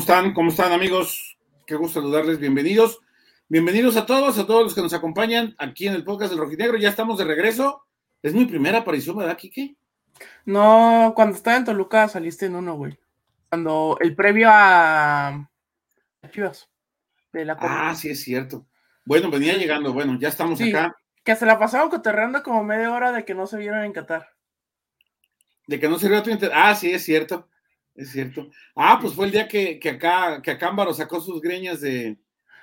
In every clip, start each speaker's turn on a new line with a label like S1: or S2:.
S1: ¿cómo están? ¿Cómo están amigos? Qué gusto saludarles, bienvenidos. Bienvenidos a todos, a todos los que nos acompañan aquí en el podcast del Rojinegro. Ya estamos de regreso. Es mi primera aparición, ¿verdad, Kike?
S2: No, cuando estaba en Toluca saliste en uno, güey. Cuando el previo a Chivas.
S1: De la ah, sí, es cierto. Bueno, venía llegando, bueno, ya estamos acá.
S2: Que se la pasaron coterrando como media hora de que no se vieron en Qatar.
S1: De que no se vio tu interés. Ah, sí, es cierto. Es cierto. Ah, pues fue el día que, que acá, que Acámbaro sacó sus greñas de.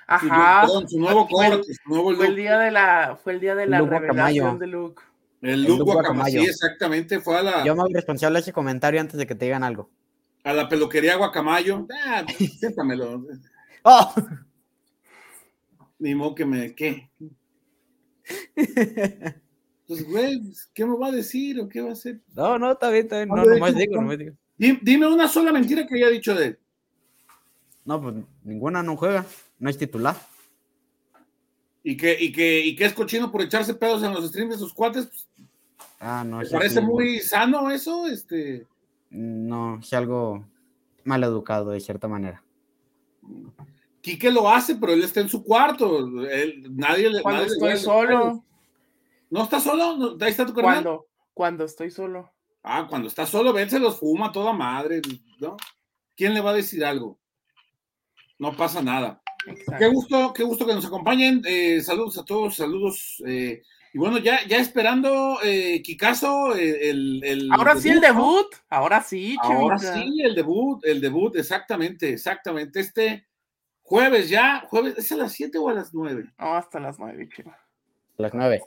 S2: Ajá. Su, nuevo corte, su nuevo look. Fue el día de la, fue el día de la revelación de Luke.
S1: El look Guacamayo. Sí, exactamente. Fue a la.
S3: Yo me hago responsable de ese comentario antes de que te digan algo.
S1: A la peluquería Guacamayo. Ah, siéntamelo. oh. Ni modo que me. ¿Qué? Pues, güey, ¿qué me va a decir o qué va a hacer?
S3: No, no, está bien, está bien. No, no, más digo, no me digo.
S1: Dime una sola mentira que haya dicho de él.
S3: No, pues ninguna no juega, no es titular.
S1: ¿Y que, y que, y que es cochino por echarse pedos en los streams de sus cuates? Pues,
S3: ah, no. ¿Te
S1: parece muy sano eso? Este...
S3: No, es algo mal educado de cierta manera.
S1: Quique lo hace, pero él está en su cuarto. nadie le.
S2: Cuando estoy solo.
S1: ¿No está solo? Ahí está tu
S2: carnal. Cuando, cuando estoy solo.
S1: Ah, cuando está solo, ven, se los fuma toda madre, ¿no? ¿Quién le va a decir algo? No pasa nada. Qué gusto, qué gusto que nos acompañen. Eh, saludos a todos, saludos. Eh, y bueno, ya, ya esperando, eh, Kikazo, el,
S2: Ahora sí el debut, ahora sí,
S1: Ahora sí, el debut, el debut, exactamente, exactamente. Este jueves ya, jueves, ¿es a las 7 o a las 9?
S2: No, hasta las 9,
S3: chico. A las 9.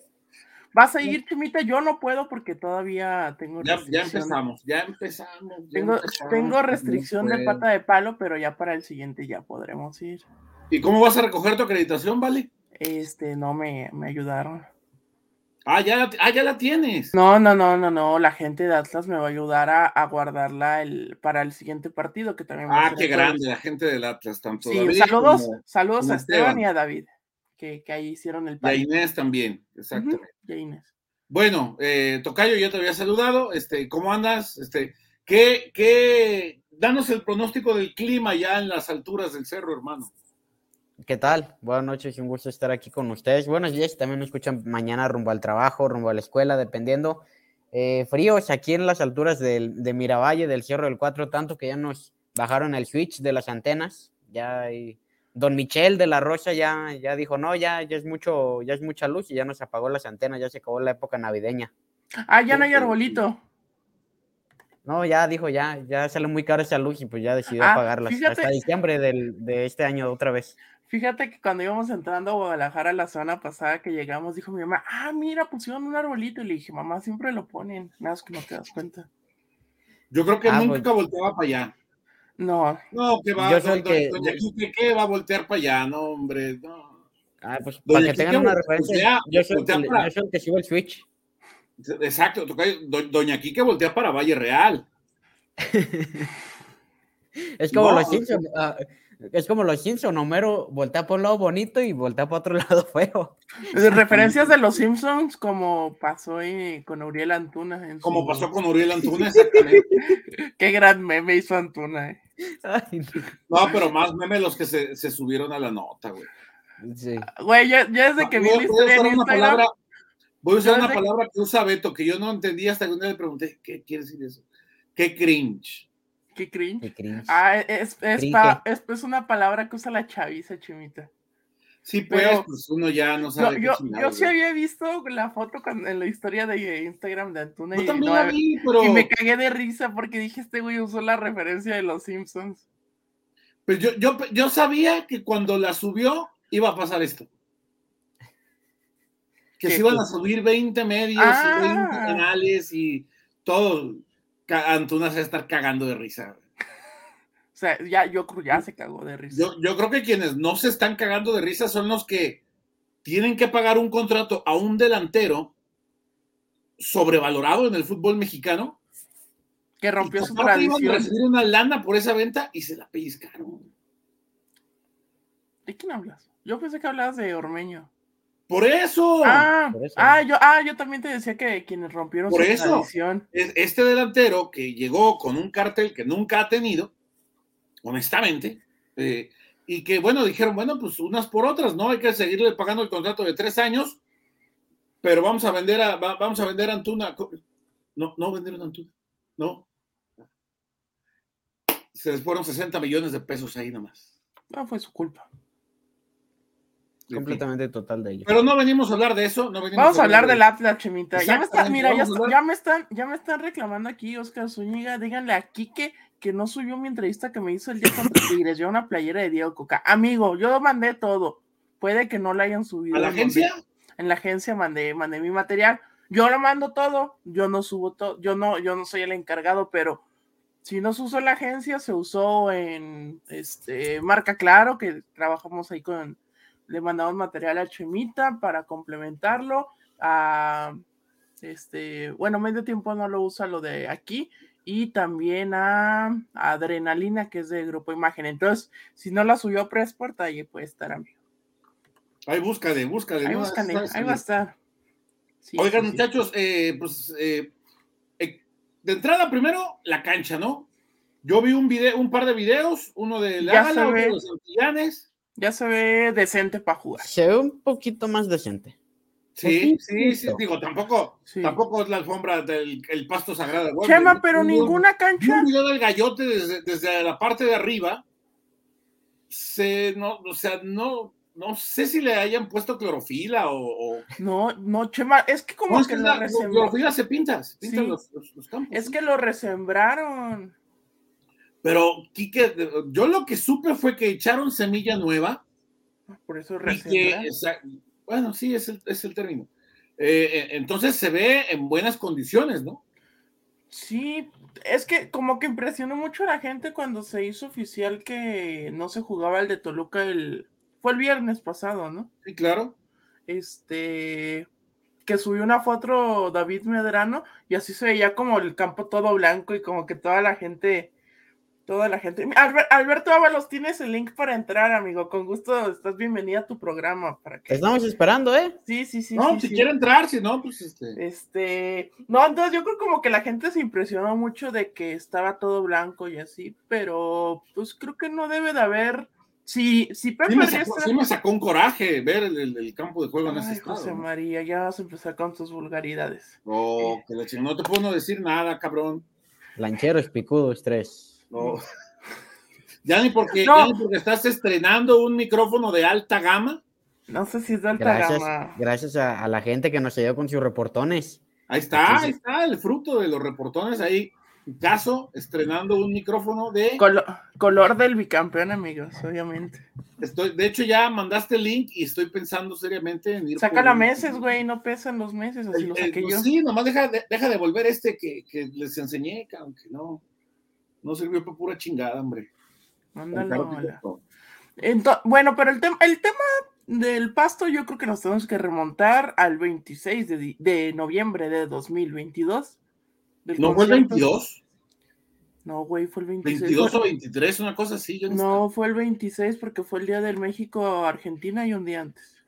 S2: ¿Vas a ir, Chumita? Yo no puedo porque todavía tengo.
S1: Ya, ya empezamos, ya empezamos.
S2: tengo, tengo restricción de pata de palo, pero ya para el siguiente ya podremos ir.
S1: ¿Y cómo vas a recoger tu acreditación, Vale?
S2: Este, no me, me ayudaron.
S1: Ah ya, la, ah, ya la tienes.
S2: No, no, no, no, no. La gente de Atlas me va a ayudar a, a guardarla el, para el siguiente partido que también
S1: va Ah, qué grande, la gente del Atlas, tanto.
S2: Sí, saludos, saludos a Esteban y a David que, ahí hicieron el
S1: país. Y a Inés también, exactamente. Inés. Bueno, eh, Tocayo, yo te había saludado. Este, ¿Cómo andas? Este, ¿qué, qué, danos el pronóstico del clima ya en las alturas del cerro, hermano.
S3: ¿Qué tal? Buenas noches, un gusto estar aquí con ustedes. Buenos días, también me escuchan mañana rumbo al trabajo, rumbo a la escuela, dependiendo. Eh, fríos aquí en las alturas del, de Miravalle, del Cerro del Cuatro, tanto que ya nos bajaron el switch de las antenas. Ya hay Don Michel de la Rocha ya, ya dijo, no, ya, ya es mucho, ya es mucha luz y ya nos apagó las antenas, ya se acabó la época navideña.
S2: Ah, ya no hay arbolito.
S3: No, ya dijo, ya, ya sale muy caro esa luz y pues ya decidió ah, apagarlas hasta diciembre de este año otra vez.
S2: Fíjate que cuando íbamos entrando a Guadalajara la semana pasada que llegamos, dijo mi mamá, ah, mira, pusieron un arbolito. Y le dije, mamá, siempre lo ponen, nada más que no te das cuenta.
S1: Yo creo que ah, nunca pues volteaba para allá.
S2: No.
S1: No, que va, yo que, ¿qué va a voltear para allá? No, hombre, no.
S3: Ah, pues para que tengan una referencia, yo, soy, el que sigo el Switch.
S1: Exacto, Doña Kike voltea para Valle Real.
S3: es como los Simpsons. Ah, es como los Simpsons, Homero voltea por un lado bonito y voltea por otro lado feo.
S2: Referencias de los Simpsons como pasó con Uriel Antuna.
S1: como pasó con Uriel Antuna, exactamente.
S2: Qué gran meme hizo Antuna. Eh.
S1: no, pero más meme los que se, subieron a la nota, güey.
S2: Sí. Güey, ya, desde que vi la historia
S1: en Palabra, voy a usar una palabra que usa Beto, que yo no entendía hasta que un día le pregunté, ¿qué quiere decir eso? Qué cringe.
S2: Qué cringe. Ah, es, es, es, una palabra que usa la chaviza, Chimita.
S1: Sí, pues, Pero, pues uno ya no sabe.
S2: Yo, yo, sí había visto la foto en la historia de Instagram de Antuna
S1: y, y
S2: me cagué de risa porque dije, este güey usó la referencia de los Simpsons.
S1: Pues yo, yo, yo sabía que cuando la subió iba a pasar esto. Que se iban a subir 20 medios y 20 ah. canales y todo. Antuna se va a estar cagando de risa.
S2: O sea, ya, yo ya se cagó de risa.
S1: Yo, creo que quienes no se están cagando de risa son los que tienen que pagar un contrato a un delantero sobrevalorado en el fútbol mexicano.
S2: Que rompió su tradición.
S1: A recibir una lana por esa venta y se la pellizcaron.
S2: ¿De quién hablas? Yo pensé que hablabas de Ormeño.
S1: Por eso.
S2: Ah, ah, yo, ah, yo también te decía que quienes rompieron
S1: Por eso, Este delantero que llegó con un cartel que nunca ha tenido, honestamente, eh, y que bueno, dijeron, bueno, pues unas por otras, ¿no? Hay que seguirle pagando el contrato de tres años, pero vamos a vender a, vamos a vender a Antuna. No, no vendieron a Antuna, no. Se les fueron 60 millones de pesos ahí nomás.
S2: No fue su culpa
S3: completamente total de ellos.
S1: Pero no venimos a hablar de eso.
S2: Vamos a hablar, del Atlas, Chemita. Ya me, están, mira, ya, me están, ya me están reclamando aquí, Oscar Zúñiga. Díganle a Quique que no subió mi entrevista que me hizo el día contra Tigres. Yo una playera de Diego Coca. Amigo, yo mandé todo. Puede que no la hayan subido.
S1: ¿A la agencia?
S2: En la agencia mandé, mandé mi material. Yo lo mando todo. Yo no subo todo. Yo no, yo no soy el encargado, pero si no se usó en la agencia, se usó en este Marca Claro, que trabajamos ahí con le mandamos material a Chemita para complementarlo. A, este, bueno, medio tiempo no lo usa lo de aquí. Y también a, Adrenalina, que es de Grupo Imagen. Entonces, si no la subió a Pressport, ahí puede estar, amigo.
S1: Ahí búscale, búscale.
S2: Ahí, ahí va a estar.
S1: Oigan, muchachos, eh, pues eh, eh, de entrada primero la cancha, ¿no? Yo vi un video, un par de videos, uno de Lala, otro de Santillanes
S2: ya se ve decente para jugar.
S3: Se ve un poquito más decente.
S1: Sí, sí, sí, digo, tampoco, tampoco es la alfombra del el pasto sagrado.
S2: Chema, pero ninguna cancha.
S1: Un video del gallote desde, la parte de arriba. Se, no, o sea, no, no sé si le hayan puesto clorofila o.
S2: No, no, Chema, es que como que,
S1: la clorofila se pinta, se pintan los, campos.
S2: Es que lo resembraron.
S1: Pero, Quique, yo lo que supe fue que echaron semilla nueva.
S2: Por eso
S1: que, Bueno, sí, es el, es el término. Eh, eh, entonces se ve en buenas condiciones, ¿no?
S2: Sí, es que como que impresionó mucho a la gente cuando se hizo oficial que no se jugaba el de Toluca el... Fue el viernes pasado, ¿no?
S1: Sí, claro.
S2: Este que subió una foto David Medrano y así se veía como el campo todo blanco y como que toda la gente toda la gente. Alberto Ábalos, tienes el link para entrar, amigo. Con gusto, estás bienvenida a tu programa. Para que...
S3: Estamos esperando, ¿eh?
S2: Sí, sí, sí.
S1: No, si quiere entrar, si no, pues este.
S2: Este. No, entonces yo creo como que la gente se impresionó mucho de que estaba todo blanco y así, pero pues creo que no debe de haber. Si, si
S1: Pepe sí me, sacó, sí me sacó un coraje ver el, campo de juego en ese estado.
S2: José María, ya vas a empezar con tus vulgaridades.
S1: Oh, eh. que la no te puedo decir nada, cabrón.
S3: Lanchero, espicudo, estrés.
S1: No. Ya ni porque, ya ni porque estás estrenando un micrófono de alta gama.
S2: No sé si es de alta
S3: gracias,
S2: gama.
S3: Gracias a, la gente que nos ayudó con sus reportones.
S1: Ahí está, ahí está el fruto de los reportones ahí. Caso, estrenando un micrófono de.
S2: color del bicampeón, amigos, obviamente.
S1: Estoy, de hecho, ya mandaste el link y estoy pensando seriamente en ir.
S2: Saca la meses, güey, no pesan los meses, así lo saqué pues
S1: yo. Sí, nomás deja, deja de volver este que, que les enseñé, aunque no. No sirvió para pura chingada, hombre.
S2: bueno, pero el, tema el tema del pasto yo creo que nos tenemos que remontar al 26 de, noviembre de 2022.
S1: ¿No fue el 22?
S2: No, güey, fue el 26.
S1: 22 o 23, una cosa así.
S2: no, fue el 26 porque fue el día del México-Argentina y un día antes.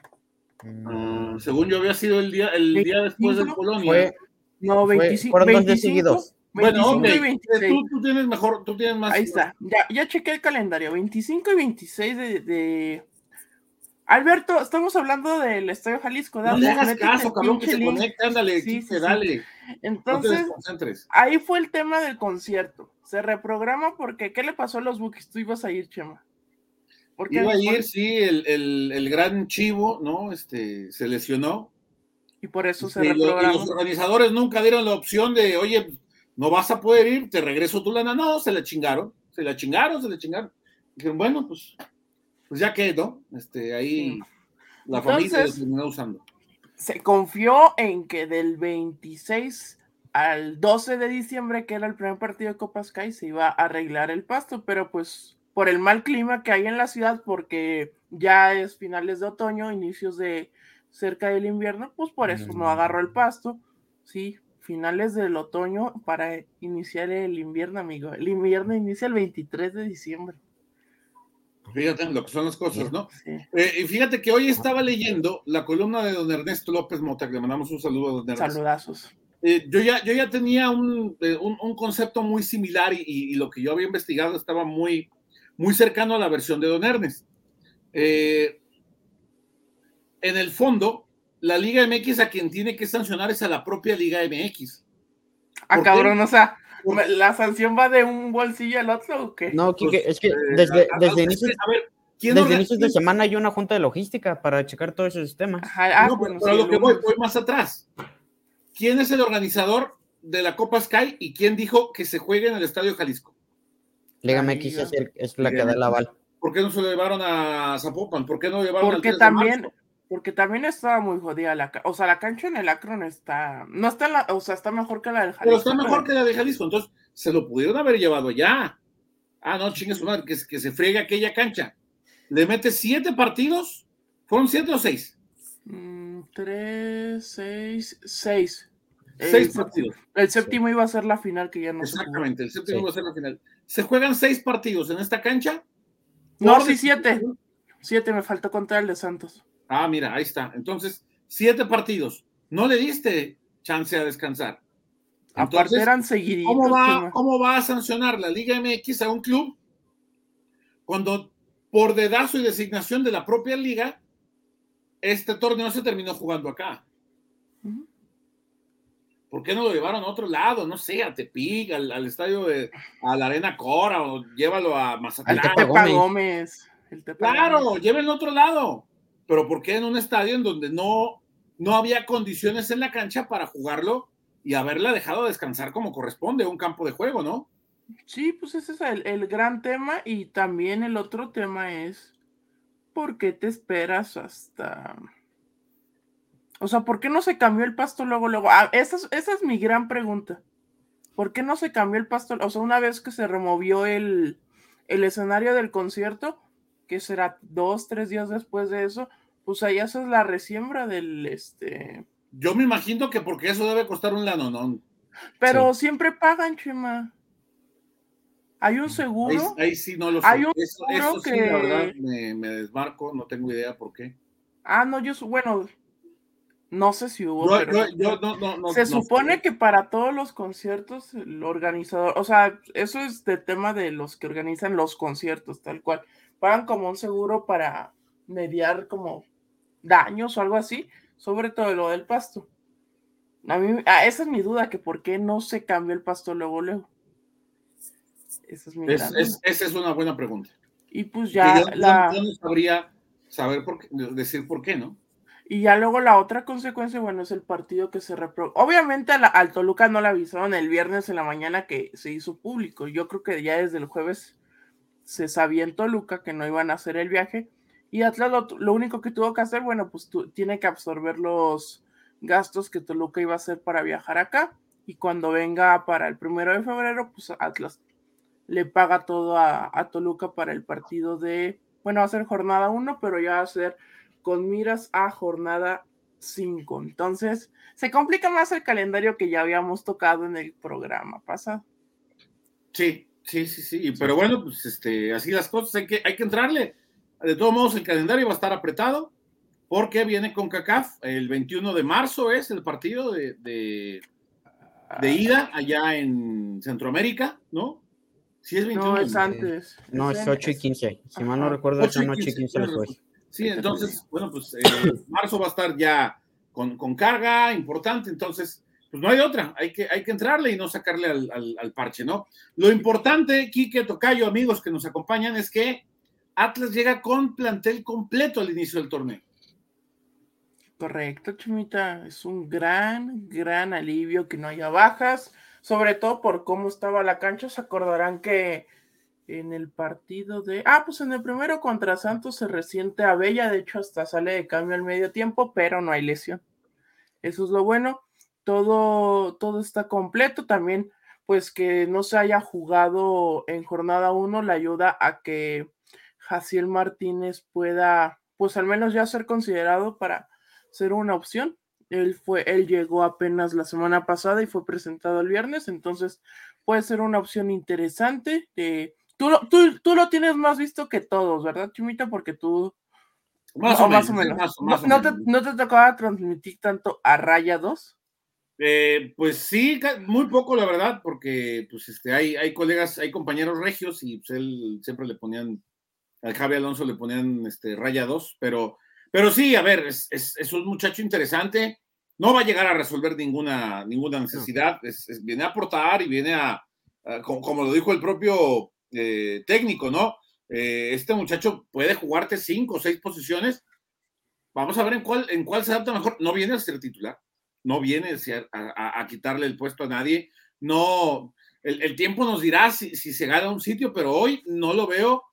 S1: Mm, según yo había sido el día, el día después de Polonia.
S2: no, 25. Fue, 25,
S1: bueno, Tú, tienes mejor, tú tienes más.
S2: Ahí está, ya, ya chequé el calendario. 25 y 26 de, Alberto, estamos hablando del Estadio Jalisco.
S1: no le hagas caso, cabrón, que se conecta, ándale, sí, dale.
S2: Entonces, ahí fue el tema del concierto. Se reprograma porque, ¿qué le pasó a los Bookies? Tú ibas a ir, Chema.
S1: Iba a ir, sí, el, el, el, gran Chivo, ¿no? Este, se lesionó.
S2: Y por eso se reprogramó.
S1: y los organizadores nunca dieron la opción de, oye, no vas a poder ir, te regreso tu lana. No, se la chingaron, se la chingaron, se la chingaron. Dijeron, bueno, pues, pues ya quedó, este, ahí la familia lo terminó usando.
S2: Se confió en que del 26 al 12 de diciembre, que era el primer partido de Copa Sky, se iba a arreglar el pasto, pero pues por el mal clima que hay en la ciudad, porque ya es finales de otoño, inicios de cerca del invierno, pues por eso no agarró el pasto, sí, finales del otoño para iniciar el invierno, amigo. El invierno inicia el 23 de diciembre.
S1: Fíjate lo que son las cosas, ¿no? Eh, y fíjate que hoy estaba leyendo la columna de don Ernesto López Mota, que le mandamos un saludo a don Ernesto.
S2: Saludazos.
S1: Eh, yo, ya, yo ya tenía un, eh, concepto muy similar y, lo que yo había investigado estaba muy, muy cercano a la versión de Don Ernest. Eh, en el fondo, la Liga MX a quien tiene que sancionar es a la propia Liga MX.
S2: Ah, cabrón, o sea, ¿la sanción va de un bolsillo al otro o qué?
S3: No, pues, es que eh, desde, desde inicios, desde inicios de semana hay una junta de logística para checar todos esos temas.
S1: Ah, no, pero, lo que voy, voy más atrás. ¿Quién es el organizador de la Copa Sky y quién dijo que se juegue en el Estadio Jalisco?
S3: Liga MX es, es la que da el aval.
S1: ¿Por qué no se lo llevaron a Zapopan? ¿Por qué no lo llevaron
S2: porque también, Porque también estaba muy jodida la O sea, la cancha en el Akron está. No está la, o sea, está mejor que la del
S1: Jalisco. Pero está mejor que la de Jalisco. Entonces, se lo pudieron haber llevado ya. Ah, no, chingue su madre, que, que se friegue aquella cancha. Le mete siete partidos. ¿Fueron siete o seis?
S2: Mm, tres, seis, seis.
S1: Seis partidos.
S2: El séptimo iba a ser la final que ya no
S1: Exactamente, el séptimo iba a ser la final. ¿Se juegan seis partidos en esta cancha?
S2: No, sí, siete. Siete, me faltó contar el de Santos.
S1: Ah, mira, ahí está. Entonces, siete partidos. No le diste chance a descansar.
S2: Aparte eran seguiditos.
S1: ¿cómo va, ¿Cómo va a sancionar la Liga MX a un club cuando por dedazo y designación de la propia liga, este torneo se terminó jugando acá? ¿Por qué no lo llevaron a otro lado? No sé, a Tepic, al, estadio de, a la Arena Cora, o llévalo a Mazatlán.
S2: Al Gómez.
S1: claro, llévenlo a otro lado. Pero ¿por qué en un estadio en donde no, no había condiciones en la cancha para jugarlo y haberla dejado descansar como corresponde, un campo de juego, ¿no?
S2: Sí, pues ese es el, el gran tema. Y también el otro tema es, ¿por qué te esperas hasta o sea, ¿por qué no se cambió el pasto luego, luego? Ah, esa, es, esa es mi gran pregunta. ¿Por qué no se cambió el pasto? O sea, una vez que se removió el, el escenario del concierto, que será dos, tres días después de eso, pues ahí haces la resiembra del este.
S1: Yo me imagino que porque eso debe costar un lanonón.
S2: Pero siempre pagan, Chema. Hay un seguro.
S1: Ahí, sí no lo sé.
S2: Hay un seguro que...
S1: sí, la verdad, me, me, desmarco, no tengo idea por qué.
S2: Ah, no, yo, bueno, no sé si hubo, pero se supone que para todos los conciertos el organizador, o sea, eso es de tema de los que organizan los conciertos, tal cual, pagan como un seguro para mediar como daños o algo así, sobre todo lo del pasto. A mí, ah, esa es mi duda, que por qué no se cambió el pasto luego, luego.
S1: Esa es mi Esa es una buena pregunta.
S2: Y pues ya la...
S1: no sabría saber por qué, decir por qué, ¿no?
S2: Y ya luego la otra consecuencia, bueno, es el partido que se repro... Obviamente a la, al Toluca no le avisaron el viernes en la mañana que se hizo público. Yo creo que ya desde el jueves se sabía en Toluca que no iban a hacer el viaje. Y Atlas lo, único que tuvo que hacer, bueno, pues tiene que absorber los gastos que Toluca iba a hacer para viajar acá. Y cuando venga para el primero de febrero, pues Atlas le paga todo a, a Toluca para el partido de, bueno, va a ser jornada 1, pero ya va a ser con miras a jornada 5. Entonces, se complica más el calendario que ya habíamos tocado en el programa pasado.
S1: Sí, sí, sí, sí. Pero bueno, pues este, así las cosas, hay que, hay que entrarle. De todos modos, el calendario va a estar apretado porque viene con CACAF. El 21 de marzo es el partido de, de, ida allá en Centroamérica, ¿no?
S2: Sí, es 21. No, es antes.
S3: No, es 8 y 15. Si mal no recuerdo, es 8 y 15 después.
S1: Sí, entonces, bueno, pues eh, marzo va a estar ya con, carga importante, entonces, pues no hay otra, hay que, hay que entrarle y no sacarle al, parche, ¿no? Lo importante, Quique, Tocayo, amigos que nos acompañan, es que Atlas llega con plantel completo al inicio del torneo.
S2: Correcto, Chimita, es un gran, gran alivio que no haya bajas, sobre todo por cómo estaba la cancha, se acordarán que en el partido de. Ah, pues en el primero contra Santos se resiente a Bella, de hecho, hasta sale de cambio al medio tiempo, pero no hay lesión. Eso es lo bueno. Todo, todo está completo. También, pues que no se haya jugado en jornada 1 le ayuda a que Jaciel Martínez pueda, pues al menos ya ser considerado para ser una opción. Él fue, él llegó apenas la semana pasada y fue presentado el viernes, entonces puede ser una opción interesante. Eh, Tú, tú, tú lo tienes más visto que todos, ¿verdad, Chumita? Porque tú...
S1: Más, o, menos, más o menos.
S2: ¿No, te, ¿No te tocaba transmitir tanto a Raya 2?
S1: Eh, pues sí, muy poco, la verdad, porque pues este, hay, hay colegas, hay compañeros regios y pues él siempre le ponían, al Javi Alonso le ponían este, raya 2, pero, pero sí, a ver, es, es, un muchacho interesante, no va a llegar a resolver ninguna, ninguna necesidad, viene a aportar y viene a, como, lo dijo el propio eh, técnico, ¿no? Eh, este muchacho puede jugarte cinco o seis posiciones, vamos a ver en cuál, en cuál se adapta mejor, no viene a ser titular no viene a, quitarle el puesto a nadie. No, el, tiempo nos dirá si, se gana un sitio, pero hoy no lo veo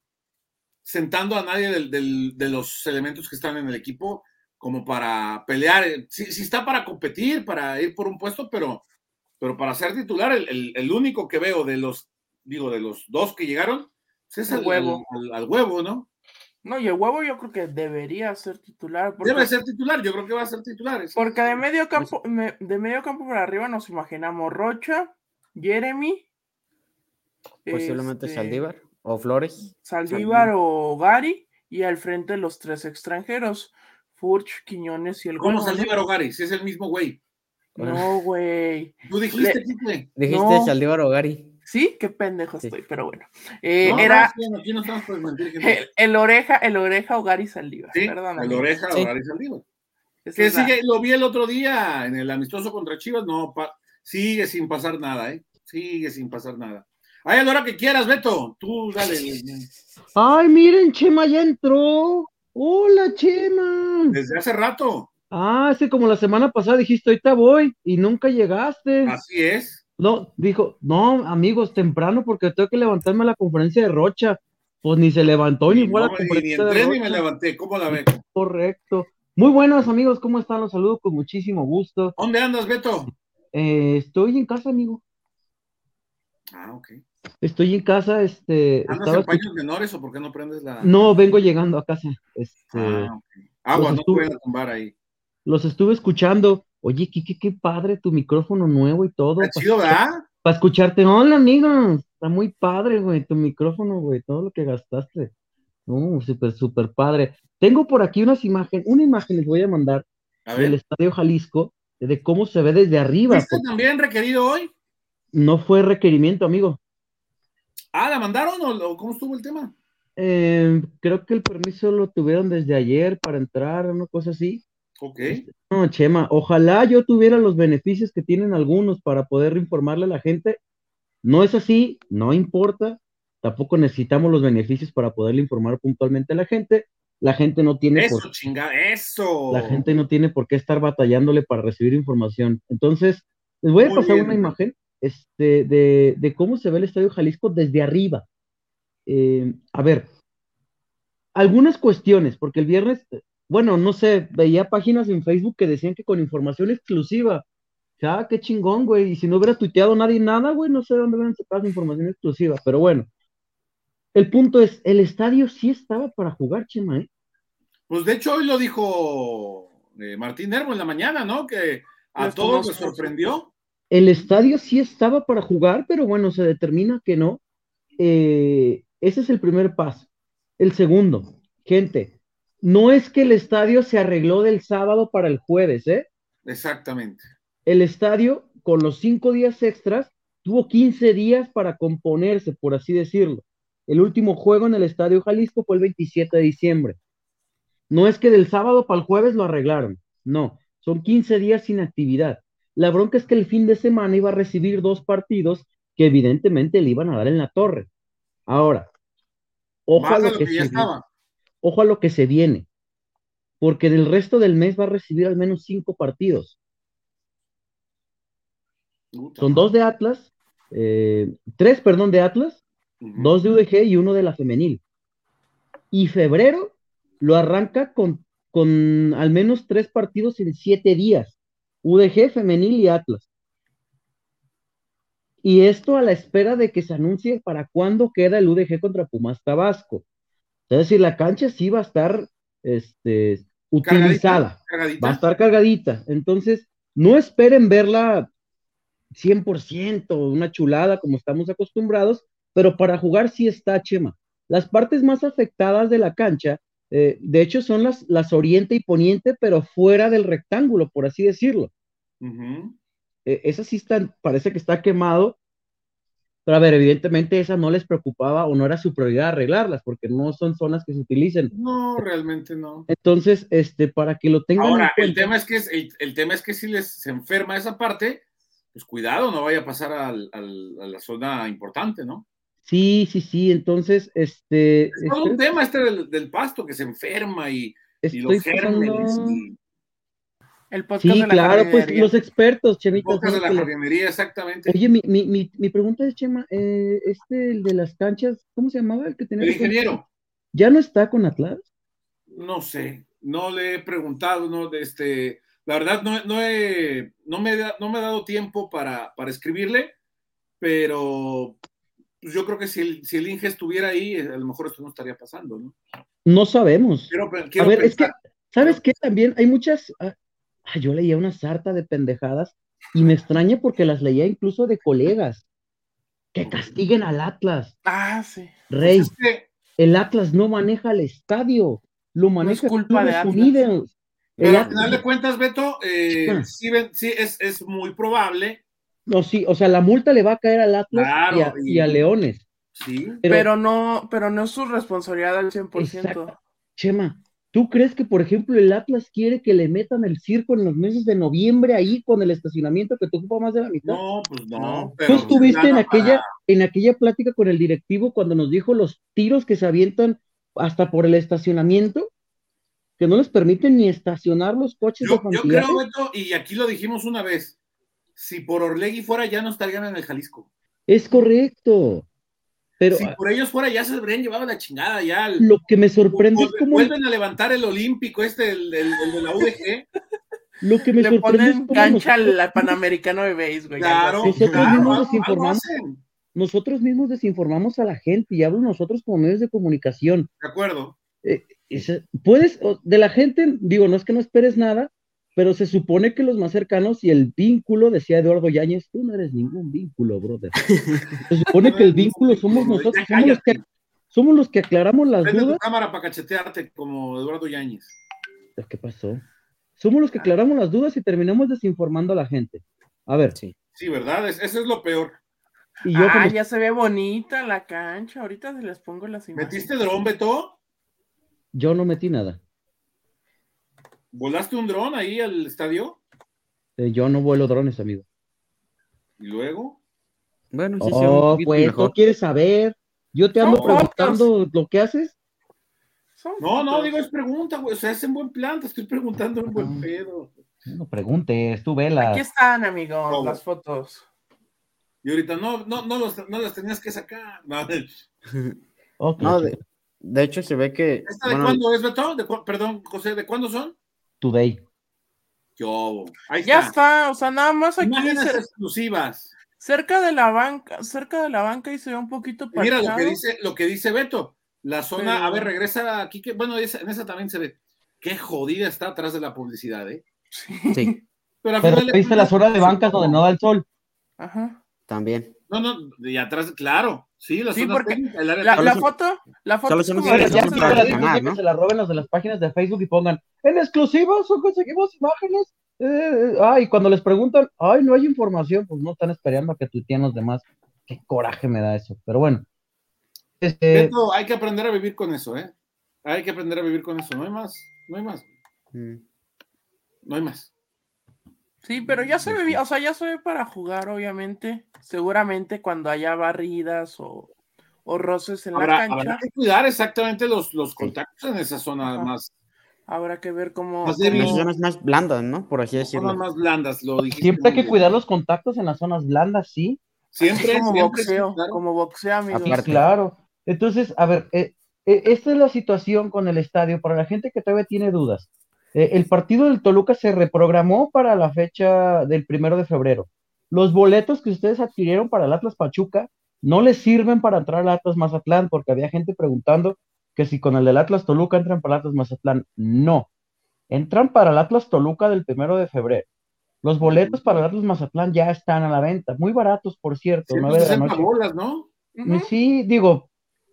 S1: sentando a nadie de los elementos que están en el equipo como para pelear. Sí, está para competir, para ir por un puesto, pero, pero para ser titular, el, único que veo de los, digo, de los dos que llegaron, pues es el, huevo. al huevo, ¿no?
S2: No, y el huevo yo creo que debería ser titular.
S1: Debe ser titular, yo creo que va a ser titular.
S2: Porque de medio campo, de medio campo para arriba nos imaginamos Rocha, Jeremy.
S3: Posiblemente este, Saldívar o Flores.
S2: Saldívar, o Gary. Y al frente los tres extranjeros. Furch, Quiñones y el
S1: ¿Cómo Saldívar o Gary? Si es el mismo güey.
S2: No, güey.
S1: Tú dijiste,
S3: Dijiste Saldívar o Gary.
S2: Sí, qué pendejo estoy, pero bueno. Eh, era el, oreja, el oreja o Gary Saldívar.
S1: Sí, el oreja o Gary Saldívar. Que sigue, lo vi el otro día en el amistoso contra Chivas, no, sigue sin pasar nada, ¿eh? Sigue sin pasar nada. Ay, a la hora que quieras, Beto, tú dale.
S4: Ay, miren, Chema ya entró. Hola, Chema.
S1: Desde hace rato.
S4: Ah, hace como la semana pasada dijiste, ahorita voy, y nunca llegaste.
S1: Así es.
S4: No, dijo, no, amigos, temprano porque tengo que levantarme a la conferencia de Rocha. Pues ni se levantó ni fue a la
S1: conferencia ni, entré, Ni me levanté, ¿cómo la ven?
S4: Correcto. Muy buenas amigos, ¿cómo están? Los saludo con muchísimo gusto.
S1: ¿Dónde andas, Beto?
S4: Eh, estoy en casa, amigo.
S1: Ah, ok.
S4: Estoy en casa, este.
S1: ¿Andas en paños menores o por qué no prendes la.?
S4: No, vengo llegando a casa. Este,
S1: ah, ok. Agua, no puedes tumbar ahí.
S4: Los estuve escuchando Oye, Kike, qué padre tu micrófono nuevo y todo.
S1: Está chido, ¿verdad?
S4: Para escucharte. Hola, amigos. Está muy padre, güey, tu micrófono, güey, todo lo que gastaste. Uh, súper, súper padre. Tengo por aquí unas imágenes, una imagen les voy a mandar del Estadio Jalisco, de cómo se ve desde arriba.
S1: ¿Está también requerido hoy?
S4: No fue requerimiento, amigo.
S1: Ah, ¿la mandaron o, cómo estuvo el tema?
S4: Eh, creo que el permiso lo tuvieron desde ayer para entrar, una cosa así.
S1: Ok.
S4: No, Chema, ojalá yo tuviera los beneficios que tienen algunos para poder informarle a la gente. No es así, no importa. Tampoco necesitamos los beneficios para poderle informar puntualmente a la gente. La gente no tiene
S1: eso, por... chinga, eso.
S4: La gente no tiene por qué estar batallándole para recibir información. Entonces, les voy a pasar una imagen este, de, cómo se ve el Estadio Jalisco desde arriba. Eh, a ver, algunas cuestiones, porque el viernes bueno, no sé, veía páginas en Facebook que decían que con información exclusiva. Ya, qué chingón, güey. Y si no hubiera tuiteado nadie nada, güey, no sé dónde hubieran sacado información exclusiva. Pero bueno, el punto es, el estadio sí estaba para jugar, Chema, ¿eh?
S1: Pues de hecho hoy lo dijo eh, Martín Nervo en la mañana, ¿no? Que a todos les sorprendió.
S4: El estadio sí estaba para jugar, pero bueno, se determina que no. Eh, ese es el primer paso. El segundo, gente, no es que el estadio se arregló del sábado para el jueves, ¿eh?
S1: Exactamente.
S4: El estadio, con los cinco días extras, tuvo 15 días para componerse, por así decirlo. El último juego en el Estadio Jalisco fue el 27 de diciembre. No es que del sábado para el jueves lo arreglaron, no, son 15 días sin actividad. La bronca es que el fin de semana iba a recibir dos partidos que evidentemente le iban a dar en la torre. Ahora, ojalá que, que ojo a lo que se viene, porque del resto del mes va a recibir al menos cinco partidos. Son dos de Atlas, eh, tres, perdón, de Atlas, dos de UDG y uno de la femenil. Y febrero lo arranca con, con al menos tres partidos en siete días, UDG, femenil y Atlas. Y esto a la espera de que se anuncie para cuándo queda el UDG contra Pumas Tabasco. Es decir, la cancha sí va a estar este, utilizada, va a estar cargadita. Entonces, no esperen verla 100%, una chulada como estamos acostumbrados, pero para jugar sí está Chema. Las partes más afectadas de la cancha, eh, de hecho, son las, las oriente y poniente, pero fuera del rectángulo, por así decirlo. e, esa sí está, parece que está quemado, pero a ver, evidentemente esa no les preocupaba o no era su prioridad arreglarlas, porque no son zonas que se utilicen.
S1: No, realmente no.
S4: Entonces, este, para que lo tengan
S1: Ahora, el tema es que el, tema es que si les se enferma esa parte, pues cuidado, no vaya a pasar a la zona importante, ¿no?
S4: Sí, sí, sí, entonces, este...
S1: Es todo un tema este del, pasto que se enferma y, y los gérmenes
S2: El podcast
S4: sí, claro, pues los expertos, Chemita.
S1: El podcast de la jardinería, exactamente.
S4: Oye, mi, mi, mi, pregunta es, Chema, eh, este, el de las canchas, ¿cómo se llamaba el que tenía?
S1: El ingeniero.
S4: ¿Ya no está con Atlas?
S1: No sé, no le he preguntado, no, este, la verdad no, no, he, no, me, no me he dado tiempo para, para escribirle, pero pues yo creo que si el, si el Inge estuviera ahí, a lo mejor esto no estaría pasando, ¿no?
S4: No sabemos. a ver, es que, ¿sabes qué? También hay muchas. Ah, ah, yo leía una sarta de pendejadas y me extraña porque las leía incluso de colegas. Que castiguen al Atlas.
S2: Ah, sí.
S4: Rey, pues el Atlas no maneja el estadio, lo maneja
S2: no es culpa de Atlas.
S4: Unidos.
S1: Pero al final de cuentas, Beto, eh, sí, sí es, es muy probable
S4: no, sí, o sea, la multa le va a caer al Atlas y, a, Leones.
S1: Sí.
S2: Pero, no, pero no es su responsabilidad al 100%.
S4: Chema, ¿tú crees que, por ejemplo, el Atlas quiere que le metan el circo en los meses de noviembre ahí con el estacionamiento que te ocupa más de la mitad?
S1: No, pues no.
S4: Tú estuviste en aquella, en aquella plática con el directivo cuando nos dijo los tiros que se avientan hasta por el estacionamiento, que no les permiten ni estacionar los coches.
S1: Yo, yo creo, Beto, y aquí lo dijimos una vez, si por Orlegui fuera ya no estarían en el Jalisco.
S4: Es correcto. Pero,
S1: si por ellos fuera ya se habrían llevado la chingada ya.
S4: lo que me sorprende es cómo
S1: vuelven a levantar el olímpico este el, de la UDG.
S4: Lo que me
S2: Le ponen cancha al Panamericano de Base, güey.
S1: Claro,
S4: nosotros mismos desinformamos. Nosotros mismos desinformamos a la gente y hablo nosotros como medios de comunicación.
S1: De acuerdo.
S4: Eh, puedes, de la gente, digo, no es que no esperes nada, pero se supone que los más cercanos y el vínculo, decía Eduardo Yáñez, tú no eres ningún vínculo, brother. Se supone que el vínculo somos nosotros, somos los, que, somos los que aclaramos las
S1: Prende
S4: dudas.
S1: tu cámara para cachetearte como Eduardo Yáñez.
S4: ¿Qué pasó? Somos los que aclaramos las dudas y terminamos desinformando a la gente. A ver.
S1: Sí, sí ¿verdad? eso es lo peor.
S2: Y yo ah, ya se ve bonita la cancha. Ahorita se les pongo las
S1: imágenes. ¿Metiste dron, Beto?
S4: Yo no metí nada.
S1: ¿Volaste un dron ahí al estadio?
S4: Eh, yo no vuelo drones, amigo.
S1: ¿Y luego?
S4: Bueno, sí, oh, pues, ¿tú quieres saber? Yo te ando preguntando lo que haces.
S1: no, no, digo, es pregunta, güey. O sea, es en buen plan, te estoy preguntando en buen pedo.
S4: No preguntes, tú velas.
S2: Aquí están, amigos, las fotos.
S1: Y ahorita no, no, no, los, no las tenías que sacar. No,
S3: no de, de, hecho se ve que.
S1: ¿Esta de cuándo es, Beto? De, perdón, José, ¿de cuándo son?
S4: Today.
S1: Yo, ahí
S2: ya está. o sea, nada más aquí.
S1: Imágenes exclusivas.
S2: Cerca de la banca, cerca de la banca y se ve un poquito
S1: Mira lo que dice, lo que dice Beto. La zona, a ver, regresa aquí, que bueno, en esa también se ve. Qué jodida está atrás de la publicidad, ¿eh?
S4: Sí. Pero, Pero viste la zona de bancas donde no da el sol.
S2: Ajá.
S3: También.
S1: No, no, y atrás, claro. Sí,
S2: sí porque la, foto, la foto
S4: se la roben los de las páginas de Facebook y pongan en exclusiva, solo conseguimos imágenes. Eh, ay, cuando les preguntan, ay, no hay información, pues no están esperando a que tuiteen los demás. Qué coraje me da eso. Pero bueno.
S1: Este... hay que aprender a vivir con eso, ¿eh? Hay que aprender a vivir con eso. No hay más, no hay más. Mm. No hay más.
S2: Sí, pero ya se ve, o sea, ya se ve para jugar, obviamente. Seguramente cuando haya barridas o, roces en la cancha.
S1: Habrá que cuidar exactamente los, los contactos en esa zona más.
S2: Habrá que ver cómo.
S3: Las zonas más blandas, ¿no? Por así decirlo.
S1: Zonas más blandas, lo dijiste.
S4: Siempre hay que cuidar los contactos en las zonas blandas, sí.
S1: Siempre.
S2: como boxeo, como boxeo, amigos.
S4: Claro. Entonces, a ver, eh, eh, esta es la situación con el estadio. Para la gente que todavía tiene dudas, eh, el partido del Toluca se reprogramó para la fecha del primero de febrero. Los boletos que ustedes adquirieron para el Atlas Pachuca no les sirven para entrar al Atlas Mazatlán, porque había gente preguntando que si con el del Atlas Toluca entran para el Atlas Mazatlán. No, entran para el Atlas Toluca del primero de febrero. Los boletos para el Atlas Mazatlán ya están a la venta, muy baratos, por cierto.
S1: ¿no?
S4: Sí, digo,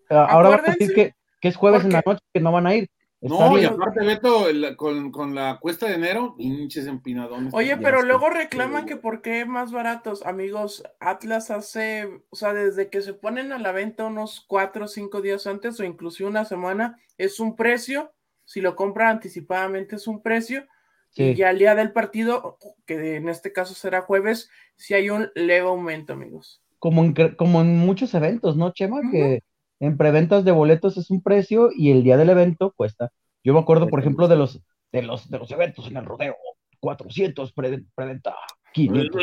S4: ahora va a decir que, es jueves en la noche que no van a ir
S1: No, y aparte, Beto, con, la cuesta de enero, hinches empinadones.
S2: Oye, pero luego reclaman que por qué más baratos. Amigos, Atlas hace, o sea, desde que se ponen a la venta unos cuatro o cinco días antes o incluso una semana, es un precio. Si lo compran anticipadamente es un precio. Y ya al día del partido, que en este caso será jueves, si hay un leve aumento, amigos.
S4: Como en, como en muchos eventos, ¿no, Chema? Que en preventas de boletos es un precio y el día del evento cuesta. Yo me acuerdo, por ejemplo, de los, de los, de los eventos en el rodeo, 400 preventa, 500.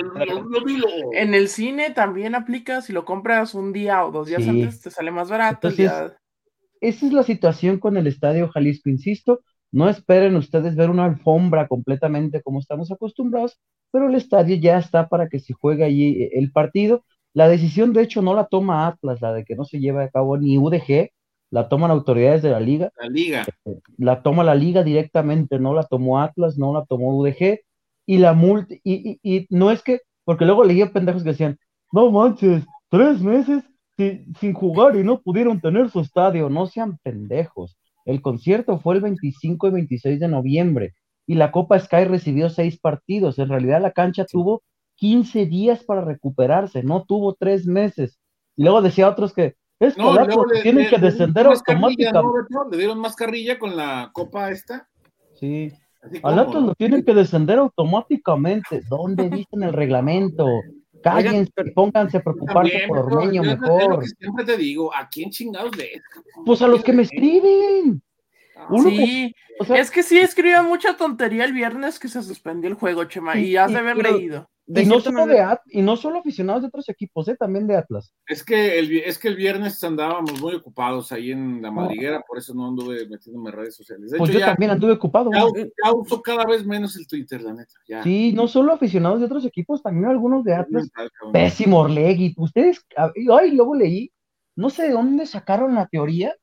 S2: En el cine también aplica, si lo compras un día o dos días antes, te sale más barato.
S4: Esa es la situación con el Estadio Jalisco, insisto. No esperen ustedes ver una alfombra completamente como estamos acostumbrados, pero el estadio ya está para que se juegue allí el partido la decisión, de hecho, no la toma Atlas, la de que no se lleve a cabo ni UDG, la toman autoridades de la liga.
S1: La liga.
S4: La toma la liga directamente, no la tomó Atlas, no la tomó UDG, y la multa, y, y, no es que, porque luego leía pendejos que decían, no manches, tres meses sin, sin jugar y no pudieron tener su estadio, no sean pendejos. El concierto fue el 25 y 26 de noviembre y la Copa Sky recibió seis partidos. En realidad la cancha tuvo 15 días para recuperarse, no tuvo tres meses. Y luego decía otros que es no, que tienen que descender automáticamente.
S1: Le dieron más carrilla con la copa esta.
S4: Sí. Al otro lo tienen que descender automáticamente. ¿Dónde dicen el reglamento? Cállense, pónganse a preocuparse por Ormeño mejor.
S1: siempre te digo, ¿a quién chingados lees?
S4: Pues a los que me escriben
S2: sí, es que sí escribió mucha tontería el viernes que se suspendió el juego, Chema, y ya se había leído.
S4: Y, no solo de y no solo aficionados de otros equipos, ¿eh? también de Atlas.
S1: Es que, el, es que el viernes andábamos muy ocupados ahí en la madriguera, por eso no anduve metiéndome en redes sociales.
S4: pues yo también anduve ocupado.
S1: Ya, uso cada vez menos el Twitter, la neta.
S4: Sí, no solo aficionados de otros equipos, también algunos de Atlas. Pésimo Orlegui. Ustedes, ay, luego leí, no sé de dónde sacaron la teoría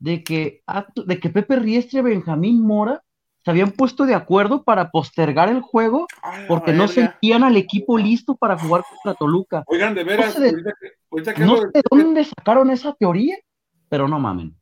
S4: de que, de que Pepe Riestre Benjamín Mora se habían puesto de acuerdo para postergar el juego porque no sentían al equipo listo para jugar contra Toluca.
S1: Oigan, de veras,
S4: no sé de dónde sacaron esa teoría, pero no mamen.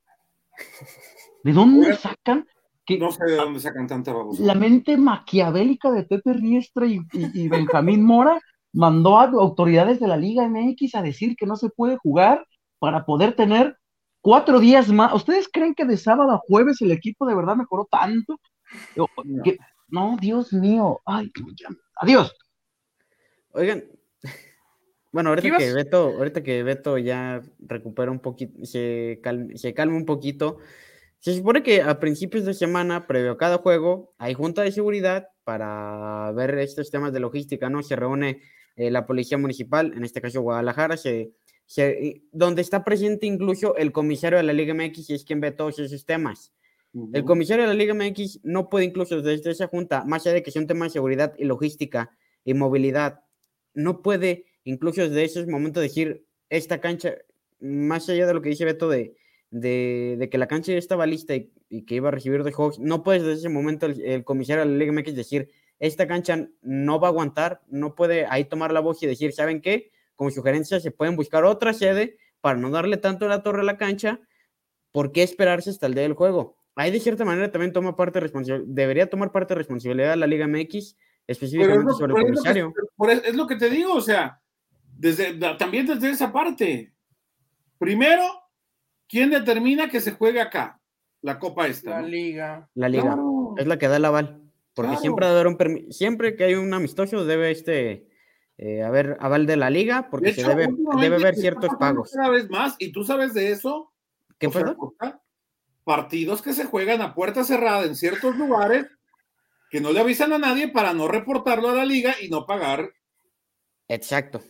S4: ¿De dónde sacan?
S1: Que, no sé de dónde sacan tanta babosa.
S4: La mente maquiavélica de Pepe Riestre y, y Benjamín Mora mandó a autoridades de la Liga MX a decir que no se puede jugar para poder tener cuatro días más. ¿Ustedes creen que de sábado a jueves el equipo de verdad mejoró tanto? No, Dios mío. Ay, adiós.
S3: Oigan, bueno, ahorita que Beto, ahorita que Beto ya recupera un poquito, se, se calma un poquito. Se supone que a principios de semana, previo a cada juego, hay junta de seguridad para ver estos temas de logística, ¿no? Se reúne eh, la policía municipal, en este caso Guadalajara, se donde está presente incluso el comisario de la Liga MX y es quien ve todos esos temas. El comisario de la Liga MX no puede incluso desde esa junta, más allá de que sea un tema de seguridad y logística y movilidad, no puede incluso desde ese momento decir esta cancha, más allá de lo que dice Beto de, de, que la cancha ya estaba lista y, que iba a recibir de juegos, no puede desde ese momento el, comisario de la Liga MX decir esta cancha no va a aguantar, no puede ahí tomar la voz y decir, ¿saben qué? como sugerencia, se pueden buscar otra sede para no darle tanto la torre a la cancha. ¿Por qué esperarse hasta el día del juego? Ahí de cierta manera también toma parte responsabilidad, debería tomar parte de responsabilidad de la Liga MX, específicamente sobre el comisario.
S1: Es lo, que, te digo, o sea, desde, también desde esa parte. Primero, ¿quién determina que se juegue acá? La Copa esta.
S2: La Liga.
S3: La Liga. Es la que da el aval. Porque siempre, un siempre que hay un amistoso debe este eh, a ver, aval de la liga, porque se debe, debe haber ciertos pagos.
S1: Una vez más, y tú sabes de eso.
S3: ¿Qué fue?
S1: Partidos que se juegan a puerta cerrada en ciertos lugares que no le avisan a nadie para no reportarlo a la liga y no pagar.
S3: Exacto.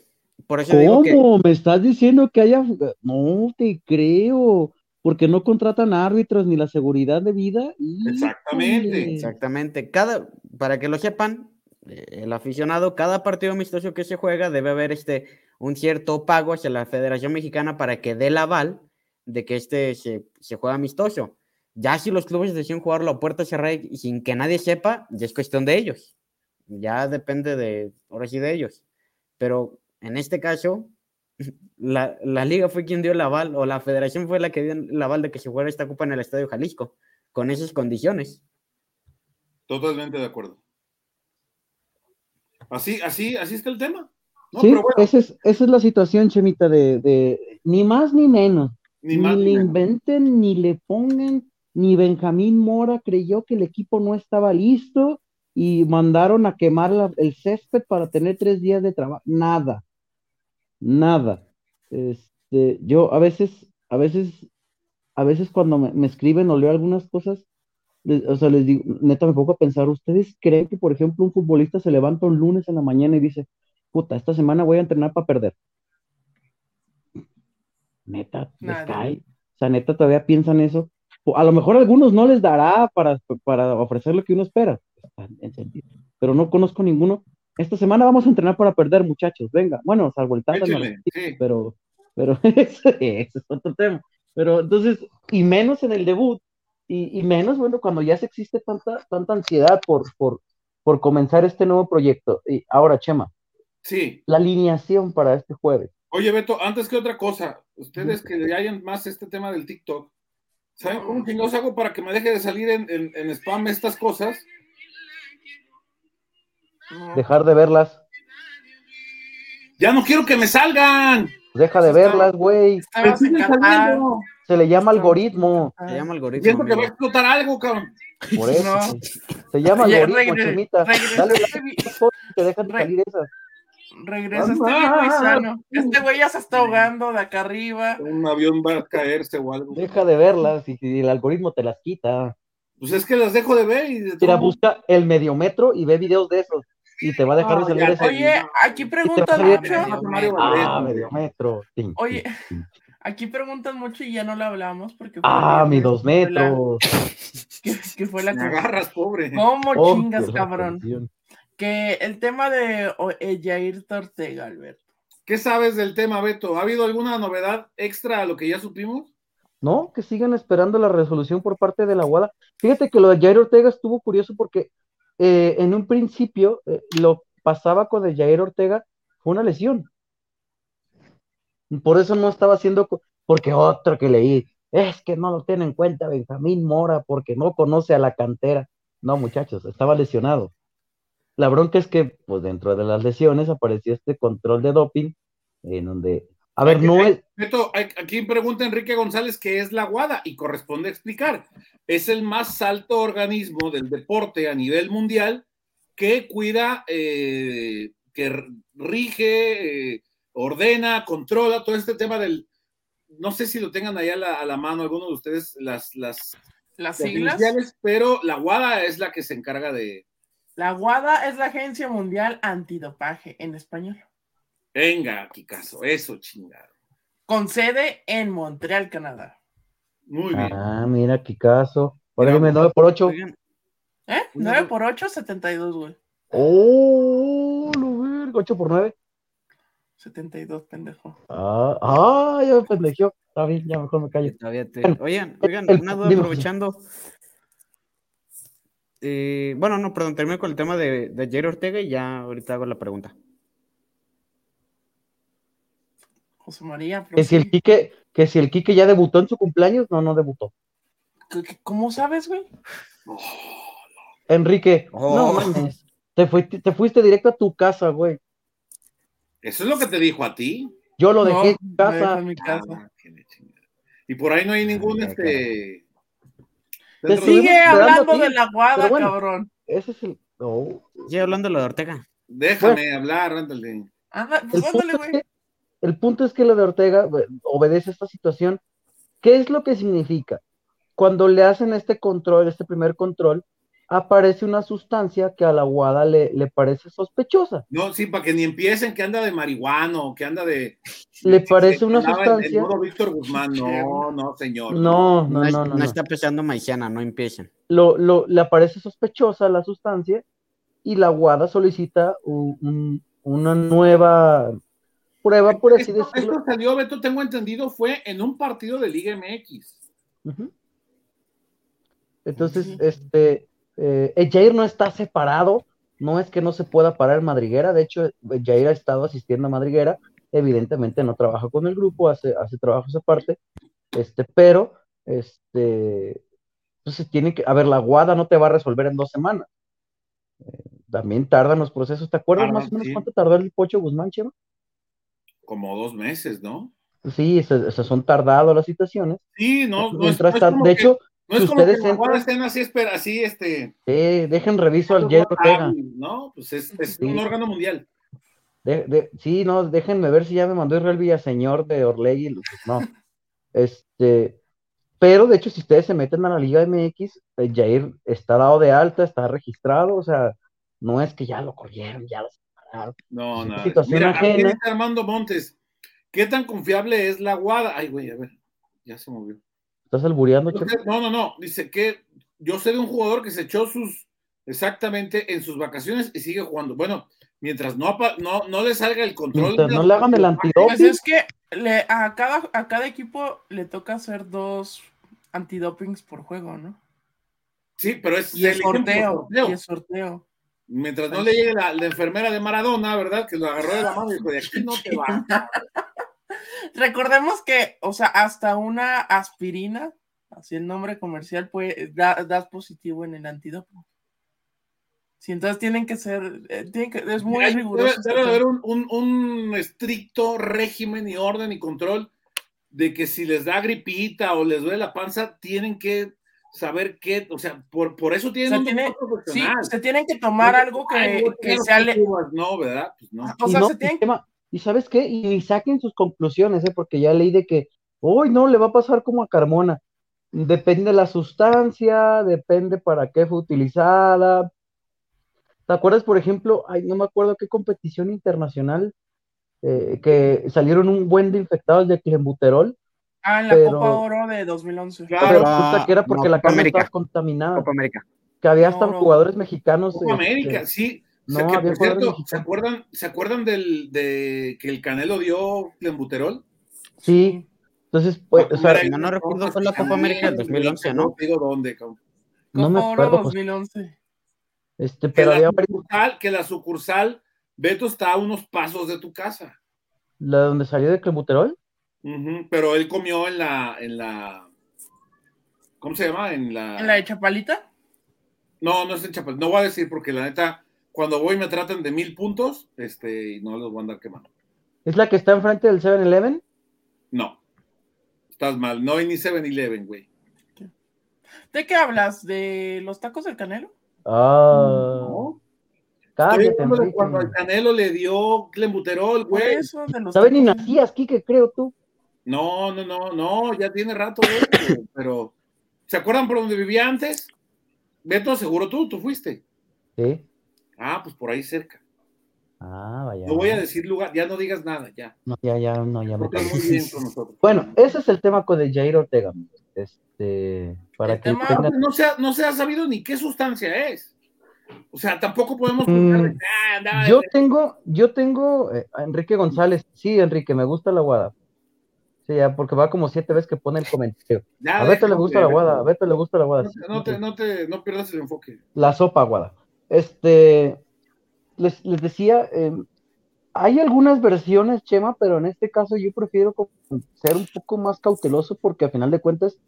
S4: Por eso ¿Cómo? Digo que... ¿Me estás diciendo que haya.? No te creo. Porque no contratan árbitros ni la seguridad de vida.
S1: Exactamente.
S3: Exactamente. Cada, para que lo sepan, el aficionado, cada partido amistoso que se juega debe haber este, un cierto pago hacia la Federación Mexicana para que dé el aval de que este se, se juega amistoso. Ya si los clubes deciden jugarlo a puerta cerrada y sin que nadie sepa, ya es cuestión de ellos. Ya depende de, ahora sí, de ellos. Pero en este caso, la, la liga fue quien dio el aval, o la federación fue la que dio el aval de que se jugara esta copa en el Estadio Jalisco con esas condiciones.
S1: Totalmente de acuerdo. Así, así, así está el tema.
S4: sí, esa, es, esa es la situación, Chemita, de, ni más ni menos. Ni, le inventen, ni le pongan, ni Benjamín Mora creyó que el equipo no estaba listo y mandaron a quemar el césped para tener tres días de trabajo. Nada, nada. Este, yo a veces, a veces, a veces cuando me, escriben o leo algunas cosas, o sea, les digo, neta me pongo a pensar, ¿ustedes creen que, por ejemplo, un futbolista se levanta un lunes en la mañana y dice, puta, esta semana voy a entrenar para perder? Neta, les cae. O sea, neta todavía piensan eso. A lo mejor a algunos no les dará para, para ofrecer lo que uno espera, pero no conozco ninguno. Esta semana vamos a entrenar para perder, muchachos. Venga, bueno, salvo el Tata, pero, pero ese, es otro tema. Pero entonces, y menos en el debut, y, menos, bueno, cuando ya se existe tanta, tanta ansiedad por, por, por comenzar este nuevo proyecto. Y ahora, Chema.
S1: Sí.
S4: La alineación para este jueves.
S1: Oye, Beto, antes que otra cosa, ustedes que le hayan más este tema del TikTok, ¿saben cómo chingados hago para que me deje de salir en, en, spam estas cosas?
S4: Dejar de verlas.
S1: Ya no quiero que me salgan.
S4: Deja de verlas, güey. Se le llama algoritmo.
S3: Se llama algoritmo.
S1: Siento que va a explotar algo, cabrón.
S4: Por eso. Se llama algoritmo, Chemita. Dale te dejan de salir esas.
S2: Regresa este güey sano. Este güey ya se está ahogando de acá arriba.
S1: Un avión va a caerse o algo.
S4: Deja de verlas y, el algoritmo te las quita.
S1: Pues es que las dejo de ver y de
S4: Mira, busca el mediometro y ve videos de esos. Y te va a dejar de salir ese.
S2: Oye, aquí preguntan mucho.
S4: Ah, mediometro.
S2: Oye, aquí preguntan mucho y ya no lo hablamos porque.
S4: Ah, mi dos metros.
S2: Que, fue la
S1: que. agarras, pobre.
S2: ¿Cómo oh, chingas, cabrón? Que el tema de eh, Jair Ortega, Alberto.
S1: ¿Qué sabes del tema, Beto? ¿Ha habido alguna novedad extra a lo que ya supimos?
S4: No, que sigan esperando la resolución por parte de la UADA. Fíjate que lo de Jair Ortega estuvo curioso porque eh, en un principio eh, lo pasaba con el Jair Ortega fue una lesión. Por eso no estaba haciendo, porque otro que leí, es que no lo tiene en cuenta Benjamín Mora porque no conoce a la cantera. No, muchachos, estaba lesionado. La bronca es que, pues dentro de las lesiones apareció este control de doping, en donde, a ver, no es...
S1: Aquí pregunta Enrique González qué es la WADA y corresponde explicar. Es el más alto organismo del deporte a nivel mundial que cuida, eh, que rige, eh, ordena, controla todo este tema del, no sé si lo tengan ahí a la, mano algunos de ustedes, las, las,
S2: las siglas,
S1: pero la WADA es la que se encarga de,
S2: la WADA es la Agencia Mundial Antidopaje en español.
S1: Venga, caso, eso chingado.
S2: Con sede en Montreal, Canadá.
S1: Muy bien.
S4: Ah, mira, Kikazo. Por ejemplo, 9 por 8.
S2: ¿Eh? 9 por 8, 72, güey.
S4: Oh, lo verga, 8 por 9.
S2: 72, pendejo.
S4: Ah, ah, ya me pendejo. Está bien, ya mejor me callo.
S3: Oigan, oigan, una duda aprovechando. Eh, bueno, no, perdón, termino con el tema de, de Jerry Ortega y ya ahorita hago la pregunta.
S2: José María.
S4: Que si, el Quique, que si el Quique ya debutó en su cumpleaños, no, no debutó.
S2: ¿Cómo sabes, güey?
S4: Enrique, no oh. mames. Te fuiste, te fuiste directo a tu casa, güey.
S1: ¿Eso es lo que te dijo a ti?
S4: Yo lo dejé en casa.
S2: En mi casa. Ah,
S1: y por ahí no hay ningún este
S2: te sigue hablando de la guada, cabrón.
S4: Ese es el. No.
S3: Sigue hablando de lo de Ortega.
S1: Déjame hablar, ándale.
S2: pues
S4: el, güey. el punto es que lo de Ortega obedece a esta situación. ¿Qué es lo que significa? Cuando le hacen este control, este primer control, aparece una sustancia que a la guada le, le parece sospechosa.
S1: No, sí, para que ni empiecen que anda de marihuana o que anda de...
S4: Le parece una sustancia...
S1: Víctor Guzmán, no, no, señor.
S4: No, no, no,
S3: no. está pesando maiciana, no empiecen.
S4: Lo, lo, le aparece sospechosa la sustancia y la guada solicita una nueva prueba, por así decirlo.
S1: Esto salió, Beto, tengo entendido, fue en un partido de Liga MX.
S4: Entonces, este, eh, Jair no está separado, no es que no se pueda parar Madriguera, de hecho, Jair ha estado asistiendo a Madriguera, evidentemente no trabaja con el grupo, hace, hace trabajos aparte, este, pero este, Entonces tiene que, a ver, la guada no te va a resolver en dos semanas. Eh, también tardan los procesos. ¿Te acuerdas más o menos cuánto tardó el Pocho Guzmán, Chema?
S1: Como dos meses, ¿no?
S4: Sí, esas, son tardadas las situaciones.
S1: Sí, no, no,
S4: es, de hecho,
S1: no es como que entran, estén así, espera, así, este.
S4: Sí, dejen reviso al Jet Ortega.
S1: No, pues es, un órgano mundial.
S4: De, sí, no, déjenme ver si ya me mandó Israel Villaseñor de Orlegui. No. este, pero de hecho, si ustedes se meten a la Liga MX, eh, Jair está dado de alta, está registrado, o sea, no es que ya lo corrieron, ya lo separaron.
S1: No, no. Situación Mira, ajena. Armando Montes, ¿qué tan confiable es la guada? Ay, güey, a ver, ya se movió.
S4: ¿Estás albureando,
S1: No, no, no, dice que yo sé de un jugador que se echó sus, exactamente, en sus vacaciones y sigue jugando. Bueno, mientras no, no, no le salga el control.
S4: no le hagan el antidoping. Pues
S2: es que le, a, cada, a cada equipo le toca hacer dos antidopings por juego, ¿no?
S1: Sí, pero es,
S2: y el sorteo, Y el sorteo.
S1: Mientras no le llegue la, enfermera de Maradona, ¿verdad? Que lo agarró de la mano y dijo, de aquí no te va.
S2: Recordemos que, o sea, hasta una aspirina, así el nombre comercial, puede, das positivo en el antidoping. Sí, entonces tienen que ser, eh, es muy riguroso.
S1: Debe, haber un, estricto régimen y orden y control de que si les da gripita o les duele la panza, tienen que saber qué, o sea, por, por eso tienen
S2: un Sí, se tienen que tomar algo que, que sea...
S1: No, ¿verdad? Pues no.
S4: O sea, se tienen... y, sabes qué, y saquen sus conclusiones, ¿eh? porque ya leí de que, hoy no, le va a pasar como a Carmona. Depende la sustancia, depende para qué fue utilizada, ¿Te acuerdas, por ejemplo, ay, no me acuerdo qué competición internacional eh, que salieron un buen de infectados de clenbuterol?
S2: Ah, en la Copa Oro de 2011.
S4: Claro, pero resulta que era porque la carne estaba contaminada.
S3: Copa América.
S4: Que había hasta jugadores mexicanos.
S1: Copa este, América, sí. No, había cierto, ¿se acuerdan, ¿se acuerdan del, de que el Canelo dio clenbuterol?
S4: Sí. Entonces, pues, o sea,
S3: no, no recuerdo fue la Copa América del 2011, ¿no?
S1: digo dónde,
S2: No me acuerdo. 2011.
S4: Este, pero
S1: que, la sucursal, que la sucursal Beto está a unos pasos de tu casa.
S4: ¿La donde salió de Clemuterol?
S1: pero él comió en la, en la. ¿Cómo se llama? En la.
S2: ¿En la de Chapalita?
S1: No, no es en Chapalita. No voy a decir porque la neta, cuando voy me tratan de mil puntos, este, y no los voy a andar quemando.
S4: ¿Es la que está enfrente del 7-Eleven?
S1: No. Estás mal. No hay ni 7-Eleven, güey.
S2: ¿De qué hablas? ¿De los tacos del Canelo?
S4: Ah. No.
S1: cuando el Canelo le dio clembuterol, güey.
S4: ¿Sabes ni nacías, Kike, creo tú?
S1: No, no, no, no, ya tiene rato, güey, pero ¿se acuerdan por donde vivía antes? Beto, seguro tú, tú fuiste.
S4: Sí.
S1: Ah, pues por ahí cerca.
S4: Ah, vaya.
S1: No voy a decir lugar, ya no digas nada, ya.
S4: No, ya, ya, no, ya me muy bien con nosotros. Bueno, ese es el tema con el Jair Ortega. Este, para que
S1: no, se ha, no se ha sabido ni qué sustancia es. O sea, tampoco podemos.
S4: Mm, ah, yo tengo, yo tengo eh, a Enrique González. Sí, Enrique, me gusta la guada. Sí, ya, porque va como siete veces que pone el comentario. a Beto le gusta la guada, a Beto le gusta la guada.
S1: No, te, no, te, no pierdas el enfoque.
S4: La sopa guada. Este, les, les decía, eh, hay algunas versiones, Chema, pero en este caso yo prefiero ser un poco más cauteloso porque a final de cuentas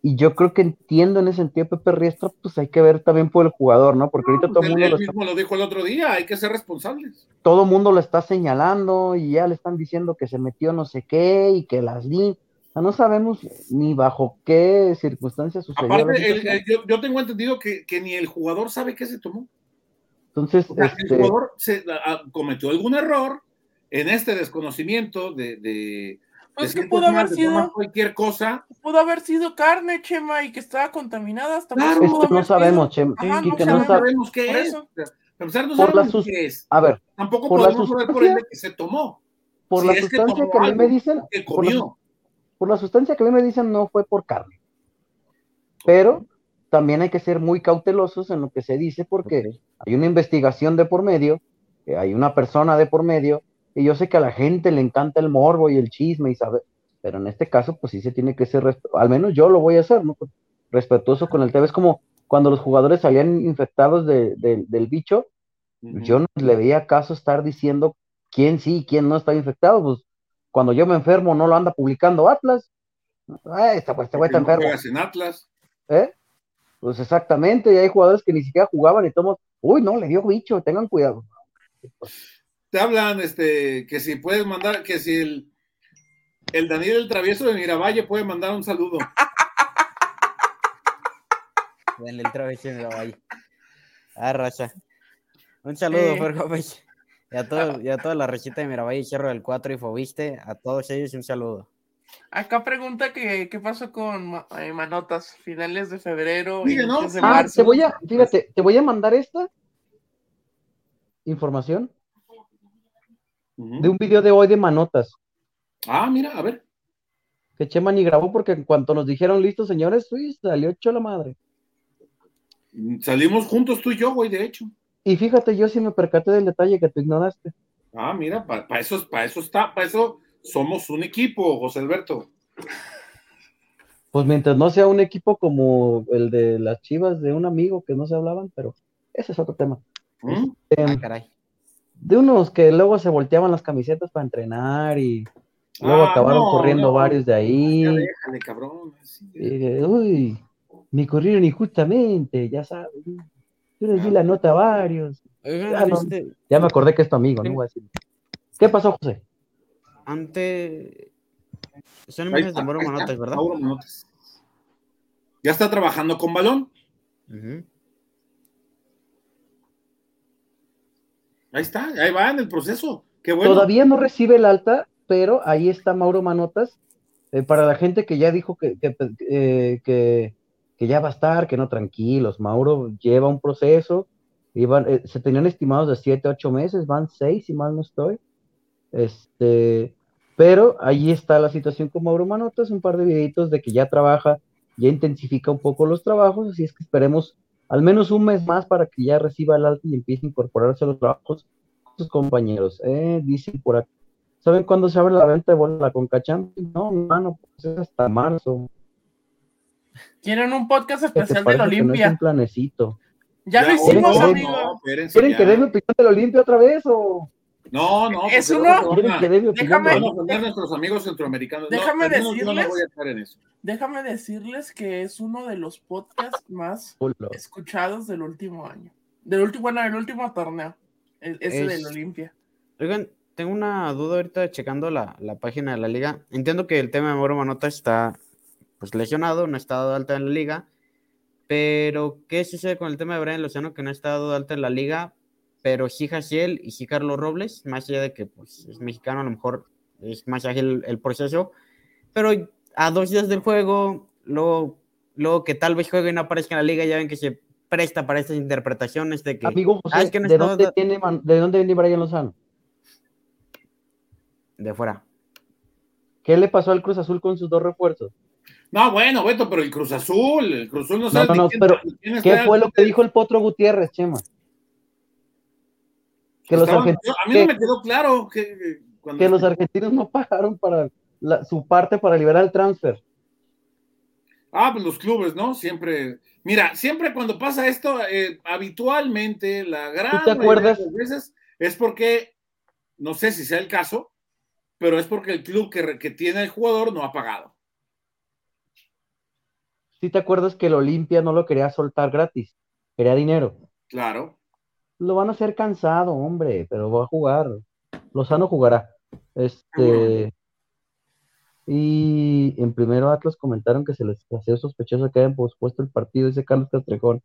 S4: y yo creo que entiendo en ese sentido Pepe Riestra, pues hay que ver también por el jugador, ¿no? Porque ahorita todo el mundo...
S1: Él mismo lo dijo el otro día, hay que ser responsables.
S4: Todo el mundo lo está señalando y ya le están diciendo que se metió no sé qué y que las li... O sea, no sabemos ni bajo qué circunstancias sucedió.
S1: Aparte, yo, tengo entendido que, ni el jugador sabe qué se tomó.
S4: Entonces,
S1: el este jugador se, cometió algún error en este desconocimiento de
S2: pues que pudo haber sido
S1: cualquier cosa.
S2: Pudo haber sido carne, Chema, y que estaba contaminada hasta
S4: claro, no sabemos, Chema.
S1: no, sabemos qué es. Pensar, no sabemos qué es.
S4: A ver,
S1: tampoco podemos saber por el que se tomó.
S4: Por la sustancia que, a mí me dicen, por la, por la, sustancia que a mí me dicen no fue por carne. Pero también hay que ser muy cautelosos en lo que se dice porque hay una investigación de por medio, hay una persona de por medio y yo sé que a la gente le encanta el morbo y el chisme y saber, pero en este caso, pues sí se tiene que ser, al menos yo lo voy a hacer, ¿no? Pues, respetuoso con el tema. Es como cuando los jugadores salían infectados del bicho, yo no le veía caso estar diciendo quién sí y quién no está infectado. Pues cuando yo me enfermo, no lo anda publicando Atlas. Ah, este, pues, este güey está enfermo.
S1: en Atlas?
S4: ¿Eh? Pues exactamente, y hay jugadores que ni siquiera jugaban y todos, uy, no, le dio bicho, tengan cuidado.
S1: Te hablan, este, que si puedes mandar, que si el, el Daniel el Travieso de Miravalle puede mandar un saludo.
S3: Daniel el Travieso de Miravalle. Ah, racha. Un saludo, Fer Gómez. Y a, todo, y a toda la recita de Miravalle, Cerro del 4 y Fobiste, a todos ellos un saludo.
S2: Acá pregunta que qué pasó con eh, Manotas, finales de febrero
S4: y ¿no? de ah, Te voy a, fíjate, te voy a mandar esta información de un video de hoy de Manotas.
S1: Ah, mira, a ver.
S4: Que Chema ni grabó porque en cuanto nos dijeron listos, señores, uy, salió hecho la madre.
S1: Salimos juntos tú y yo, güey, de hecho.
S4: Y fíjate, yo sí me percaté del detalle que tú ignoraste.
S1: Ah, mira, para eso, para eso está, para eso somos un equipo, José Alberto.
S4: Pues mientras no sea un equipo como el de las chivas de un amigo que no se hablaban, pero ese es otro tema. ¿Mm? Este, ah, de unos que luego se volteaban las camisetas para entrenar y luego ah, acabaron corriendo varios de ahí. déjale, cabrón. uy, me corrieron injustamente, ya sabes. Yo les di la nota a varios. Este ya, me acordé que es tu amigo, ¿no? ¿Qué pasó, José?
S3: Ante. Son imágenes de Mauro Manotes, ¿verdad?
S1: Ya está trabajando con balón. Ahí está, ahí va en el proceso. Qué bueno.
S4: Todavía no recibe el alta, pero ahí está Mauro Manotas. Eh, para la gente que ya dijo que, que, eh, que, que, ya va a estar, que no tranquilos. Mauro lleva un proceso. Iban, eh, se tenían estimados de 7, 8 meses, van 6, si mal no estoy. Este, pero ahí está la situación con Mauro Manotas, un par de videitos de que ya trabaja, ya intensifica un poco los trabajos, así es que esperemos al menos un mes más para que ya reciba el alto y empiece a incorporarse a los trabajos con sus compañeros. Eh, dicen por aquí. ¿Saben cuándo se abre la venta de bola con Cacham? No, hermano, pues es hasta marzo.
S2: Tienen un podcast especial de la Olimpia.
S4: es un planecito.
S2: Ya, lo hicimos, amigo.
S4: ¿Quieren que dé mi opinión de la Olimpia otra vez o...?
S1: No, no.
S2: Es uno.
S1: Déjame. nuestros amigos centroamericanos.
S2: Déjame decirles. Déjame decirles que es uno de los podcasts más escuchados del último año. Del último, bueno, del último torneo. Ese del Olimpia.
S3: Oigan, tengo una duda ahorita checando la, página de la liga. Entiendo que el tema de Moro Manota está pues lesionado, no ha estado alta en la liga. Pero, ¿qué sucede con el tema de Brian Lozano que no ha estado alta en la liga? Pero sí Jaciel y sí Carlos Robles, más allá de que pues, es mexicano, a lo mejor es más ágil el proceso, pero a dos días del juego, luego, luego que tal vez juegue y no aparezca en la liga, ya ven que se presta para estas interpretaciones de que...
S4: Amigo ah, ¿de, dónde tiene, ¿de dónde viene Brian Lozano?
S3: De fuera.
S4: ¿Qué le pasó al Cruz Azul con sus dos refuerzos?
S1: No, bueno, Beto, pero el Cruz Azul, el Cruz Azul no sabe.
S4: No, no, pero ¿qué fue lo que dijo el Potro Gutiérrez, Chema?
S1: Que los argentinos, a mí no me quedó claro que,
S4: que los argentinos no pagaron para su parte para liberar el transfer.
S1: Ah, pues los clubes, ¿no? Siempre. Mira, siempre cuando pasa esto, eh, habitualmente, la gran
S4: ¿Te acuerdas?
S1: de veces es porque, no sé si sea el caso, pero es porque el club que, que tiene el jugador no ha pagado.
S4: ¿Sí te acuerdas que el Olimpia no lo quería soltar gratis? Quería dinero.
S1: Claro
S4: lo van a hacer cansado, hombre, pero va a jugar. Lozano jugará. Este. Y en primero Atlas comentaron que se les hacía sospechoso que hayan pospuesto el partido, ese Carlos Castrejón.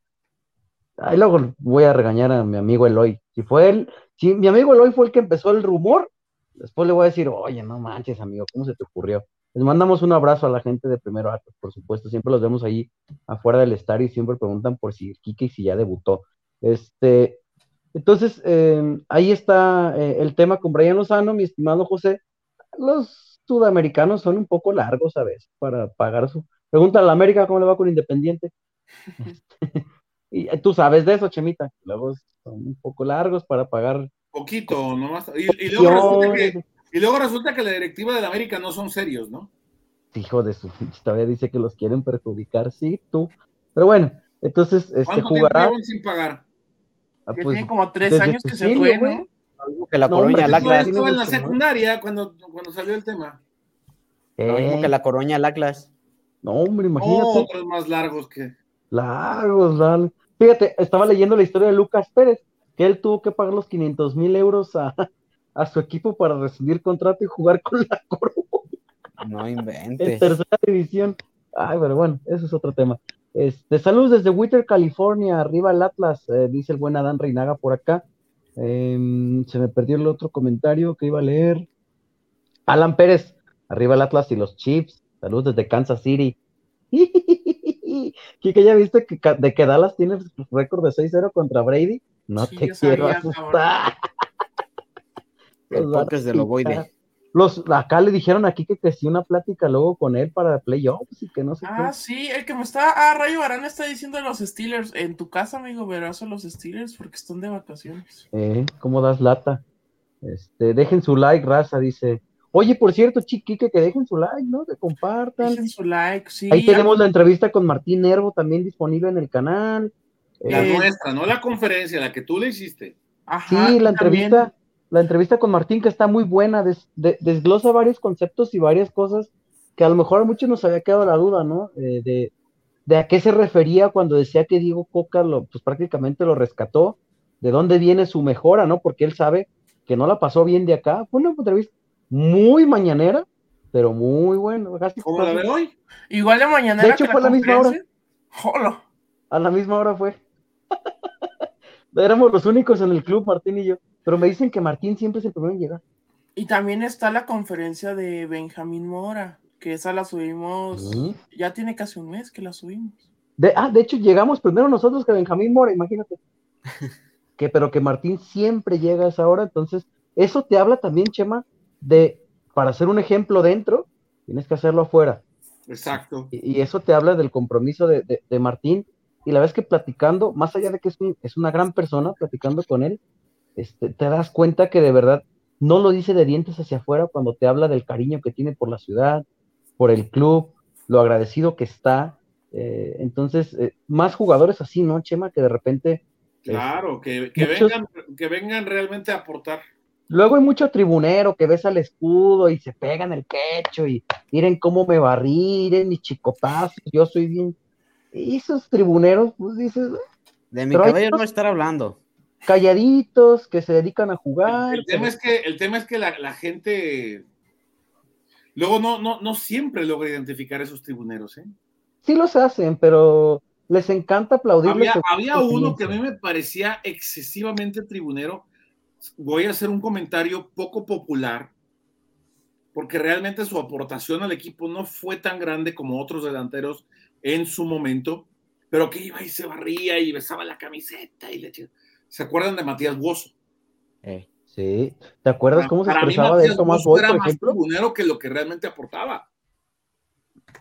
S4: Ahí luego voy a regañar a mi amigo Eloy. Si fue él, si mi amigo Eloy fue el que empezó el rumor, después le voy a decir, oye, no manches, amigo, ¿cómo se te ocurrió? Les mandamos un abrazo a la gente de primero Atlas, por supuesto. Siempre los vemos ahí afuera del estadio y siempre preguntan por si Kike y si ya debutó. Este, entonces, em, ahí está eh, el tema con Brian Lozano, mi estimado José. Los sudamericanos son un poco largos a veces para pagar su. Pregunta a la América cómo le va con Independiente. y eh, tú sabes de eso, Chemita. Luego son un poco largos para pagar.
S1: Poquito, nomás. Y, y, luego resulta que, y luego resulta que la directiva de la América no son serios, ¿no?
S4: Hijo de su. Todavía dice que los quieren perjudicar, sí, tú. Pero bueno, entonces, este jugará.
S1: sin pagar?
S2: Ah, pues, tiene como tres años que se fue, ¿no?
S3: que la Coroña
S1: en la secundaria cuando, cuando salió el tema.
S3: Lo mismo que la Coroña Laclas.
S4: No, hombre, imagínate.
S1: Otros más largos que.
S4: Largos, dale. Fíjate, estaba leyendo la historia de Lucas Pérez, que él tuvo que pagar los 500 mil euros a, su equipo para recibir contrato y jugar con la Corvo.
S3: No inventes.
S4: En tercera división. Ay, pero bueno, eso es otro tema. Este, saludos desde Witter, California, arriba el Atlas, eh, dice el buen Adán Reinaga por acá. Em, se me perdió el otro comentario que iba a leer. Alan Pérez, arriba el Atlas y los Chiefs. Saludos desde Kansas City. Kike, ¿ya viste que, de que Dallas tiene récord de 6-0 contra Brady? No te quiero asustar.
S3: El podcast de Loboide.
S4: Los, acá le dijeron aquí que sí una plática luego con él para playoffs y que no sé
S2: ah, sí, el que me está, ah, Rayo Barán está diciendo los Steelers, en tu casa, amigo, verás a los Steelers porque están de vacaciones.
S4: Eh, ¿cómo das lata? Este, dejen su like, raza, dice. Oye, por cierto, chiquique, que dejen su like, ¿no? Que compartan.
S2: Dejen su like, sí.
S4: Ahí tenemos la entrevista con Martín Nervo también disponible en el canal.
S1: La eh, nuestra, no la conferencia, la que tú le hiciste.
S4: Ajá, sí, la entrevista la entrevista con Martín, que está muy buena, desglosa varios conceptos y varias cosas que a lo mejor a muchos nos había quedado la duda, ¿no? Eh, de, a qué se refería cuando decía que Diego Coca lo, pues prácticamente lo rescató, de dónde viene su mejora, ¿no? Porque él sabe que no la pasó bien de acá. Fue una entrevista muy mañanera, pero muy bueno.
S1: ¿Cómo la de hoy?
S2: Igual de mañanera.
S4: De hecho, fue a la misma hora. A la misma hora fue. Éramos los únicos en el club, Martín y yo. Pero me dicen que Martín siempre es el primero en llegar.
S2: Y también está la conferencia de Benjamín Mora, que esa la subimos, ya tiene casi un mes que la subimos.
S4: De, ah, de hecho llegamos primero nosotros que Benjamín Mora, imagínate. que, pero que Martín siempre llega a esa hora, entonces eso te habla también, Chema, de, para hacer un ejemplo dentro, tienes que hacerlo afuera.
S1: Exacto.
S4: Y, eso te habla del compromiso de, de, Martín, y la vez que platicando, más allá de que es, es una gran persona, platicando con él, este, te das cuenta que de verdad no lo dice de dientes hacia afuera cuando te habla del cariño que tiene por la ciudad, por el club, lo agradecido que está. Eh, entonces, eh, más jugadores así, ¿no, Chema? Que de repente...
S1: Claro, que, vengan, que vengan realmente a aportar.
S4: Luego hay mucho tribunero que ves al escudo y se pegan el pecho y miren cómo me barrí, miren mis chicotazos, yo soy bien. Y esos tribuneros, pues dices.
S3: De mi cabello no estar hablando
S4: calladitos, que se dedican a jugar.
S1: El, tema, es que, el tema es que la, gente luego no, no, no siempre logra identificar esos tribuneros, ¿eh?
S4: Sí los hacen, pero les encanta aplaudir.
S1: Había, había uno que a mí me parecía excesivamente tribunero. Voy a hacer un comentario poco popular, porque realmente su aportación al equipo no fue tan grande como otros delanteros en su momento, pero que iba y se barría y besaba la camiseta y le ¿Se acuerdan de Matías Bozo?
S4: Eh, sí. ¿Te acuerdas cómo se expresaba de Tomás Bozo,
S1: por ejemplo? Más que lo que realmente aportaba.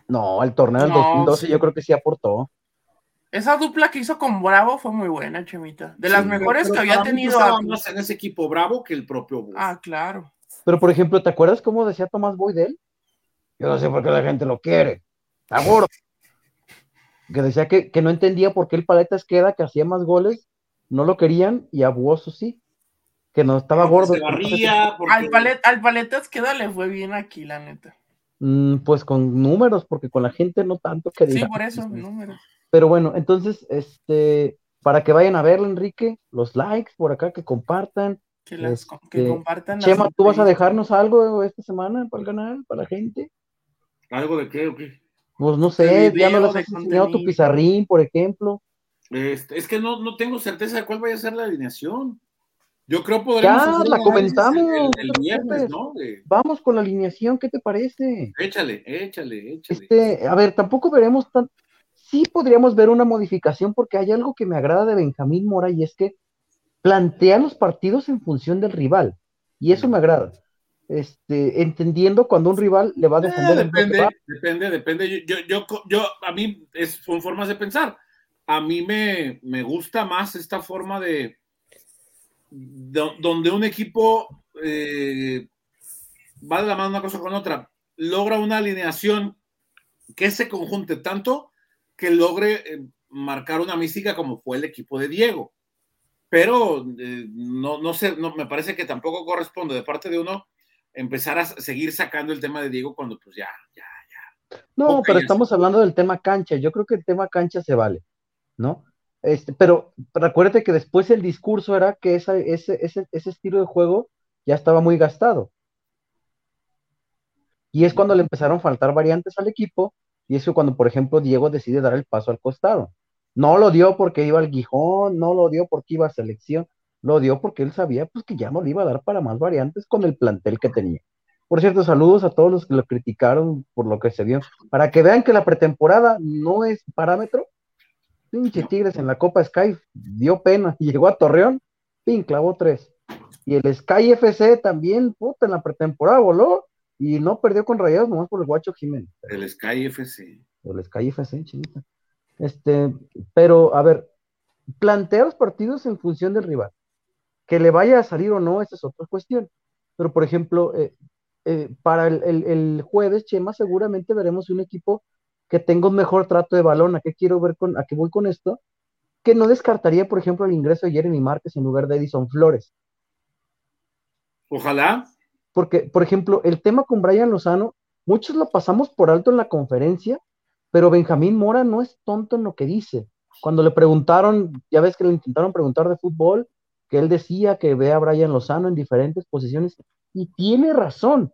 S4: No, el torneo del 2012 yo creo que sí aportó.
S2: Esa dupla que hizo con Bravo fue muy buena, Chemita. De las mejores que había tenido.
S1: más en ese equipo Bravo que el propio Bozo.
S2: Ah, claro.
S4: Pero, por ejemplo, ¿te acuerdas cómo decía Tomás Boy de él? Yo no sé por qué la gente lo quiere. Está gordo. que decía que, que, no entendía por qué el Paletas queda, que hacía más goles, no lo querían y a Buoso sí, que no estaba gordo.
S2: Al, palet, al Paletas queda le fue bien aquí, la neta.
S4: Mm, pues con números, porque con la gente no tanto que
S2: Sí, por eso, números.
S4: Pero bueno, entonces, este, para que vayan a verlo, Enrique, los likes por acá, que compartan.
S2: Que, las, que este, compartan.
S4: Chema, ¿tú vas a dejarnos algo esta semana para el canal, para la gente?
S1: ¿Algo de qué o qué?
S4: Pues no sé, ya no les has enseñado tu pizarrín, por ejemplo.
S1: Este, es que no, no tengo certeza de cuál vaya a ser la alineación. Yo creo podríamos.
S4: Ya, la comentamos.
S1: El, viernes, ¿no?
S4: Vamos con la alineación, ¿qué te parece?
S1: Échale, échale, échale.
S4: Este, a ver, tampoco veremos tan. Sí podríamos ver una modificación porque hay algo que me agrada de Benjamín Mora y es que plantea los partidos en función del rival. Y eso me agrada. Este, entendiendo cuando un rival le va a eh, defender.
S1: depende, depende, depende. Yo, yo, yo, a mí es, son formas de pensar a mí me, gusta más esta forma de, donde un equipo eh, va de la mano una cosa con otra, logra una alineación que se conjunte tanto que logre eh, marcar una mística como fue el equipo de Diego. Pero eh, no, no sé, no, me parece que tampoco corresponde de parte de uno empezar a seguir sacando el tema de Diego cuando pues ya, ya, ya.
S4: No, pero estamos hablando del tema cancha. Yo creo que el tema cancha se vale. ¿No? Este, pero, recuérdate que después el discurso era que ese, ese, ese estilo de juego ya estaba muy gastado. Y es cuando le empezaron a faltar variantes al equipo, y eso cuando, por ejemplo, Diego decide dar el paso al costado. No lo dio porque iba al Gijón, no lo dio porque iba a selección, lo dio porque él sabía pues, que ya no le iba a dar para más variantes con el plantel que tenía. Por cierto, saludos a todos los que lo criticaron por lo que se vio. Para que vean que la pretemporada no es parámetro, pinche Tigres en la Copa Sky dio pena y llegó a Torreón, pin, clavó tres. Y el Sky FC también, puta, en la pretemporada voló y no perdió con Rayados nomás por el Guacho Jiménez.
S1: El Sky FC.
S4: El Sky FC, chinita. Este, pero, a ver, plantea los partidos en función del rival. Que le vaya a salir o no, esa es otra cuestión. Pero, por ejemplo, eh, eh, para el, jueves, Chema, seguramente veremos un equipo que tenga un mejor trato de balón. ¿A qué quiero ver con, a qué voy con esto? Que no descartaría, por ejemplo, el ingreso de Jeremy Márquez en lugar de Edison Flores.
S1: Ojalá.
S4: Porque, por ejemplo, el tema con Brian Lozano, muchos lo pasamos por alto en la conferencia, pero Benjamín Mora no es tonto en lo que dice. Cuando le preguntaron, ya ves que le intentaron preguntar de fútbol, que él decía que ve a Brian Lozano en diferentes posiciones, y tiene razón.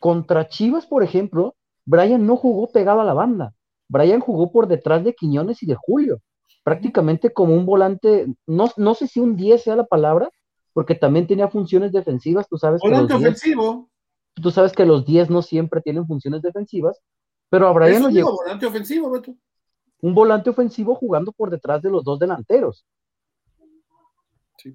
S4: Contra Chivas, por ejemplo, Brian no jugó pegado a la banda. Brian jugó por detrás de Quiñones y de Julio, prácticamente como un volante, no, no sé si un 10 sea la palabra, porque también tenía funciones defensivas, tú sabes.
S1: Volante ofensivo.
S4: tú sabes que los 10 no siempre tienen funciones defensivas, pero a Brian lo llegó.
S1: volante ofensivo, Beto.
S4: Un volante ofensivo jugando por detrás de los dos delanteros.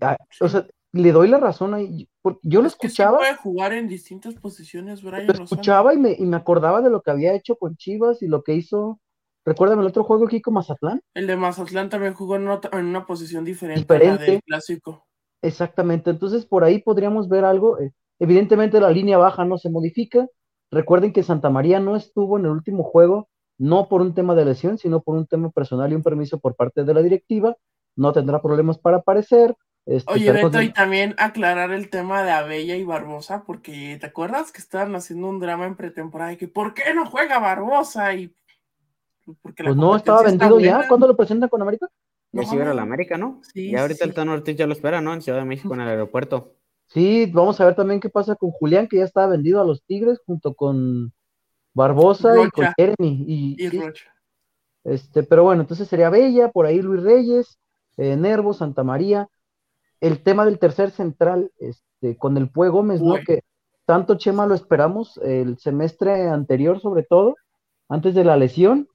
S4: Ah, o sea, le doy la razón ahí. Yo lo escuchaba.
S2: puede jugar en distintas posiciones, Brian.
S4: Lo escuchaba y me, y me, acordaba de lo que había hecho con Chivas y lo que hizo. Recuérdame el otro juego aquí con Mazatlán.
S2: El de Mazatlán también jugó en, una posición diferente, diferente. del clásico.
S4: Exactamente. Entonces, por ahí podríamos ver algo. Eh, evidentemente, la línea baja no se modifica. Recuerden que Santa María no estuvo en el último juego, no por un tema de lesión, sino por un tema personal y un permiso por parte de la directiva. No tendrá problemas para aparecer.
S2: Este, Oye, Beto, y también aclarar el tema de Abella y Barbosa, porque ¿te acuerdas que estaban haciendo un drama en pretemporada y que ¿por qué no juega Barbosa? Y
S4: porque pues no estaba vendido ya, ¿cuándo lo presentan con América?
S3: Ya no, a la América, ¿no? Sí, y ahorita el Tano Ortiz ya lo espera, ¿no? En Ciudad de México, en el aeropuerto.
S4: Sí, vamos a ver también qué pasa con Julián, que ya estaba vendido a los Tigres junto con Barbosa y con Jeremy. Y, Rocha. Este, pero bueno, entonces sería Bella, por ahí Luis Reyes, eh, Nervo, Santa María el tema del tercer central, este, con el Pue Gómez, ¿no? Que tanto Chema lo esperamos el semestre anterior, sobre todo, antes de la lesión,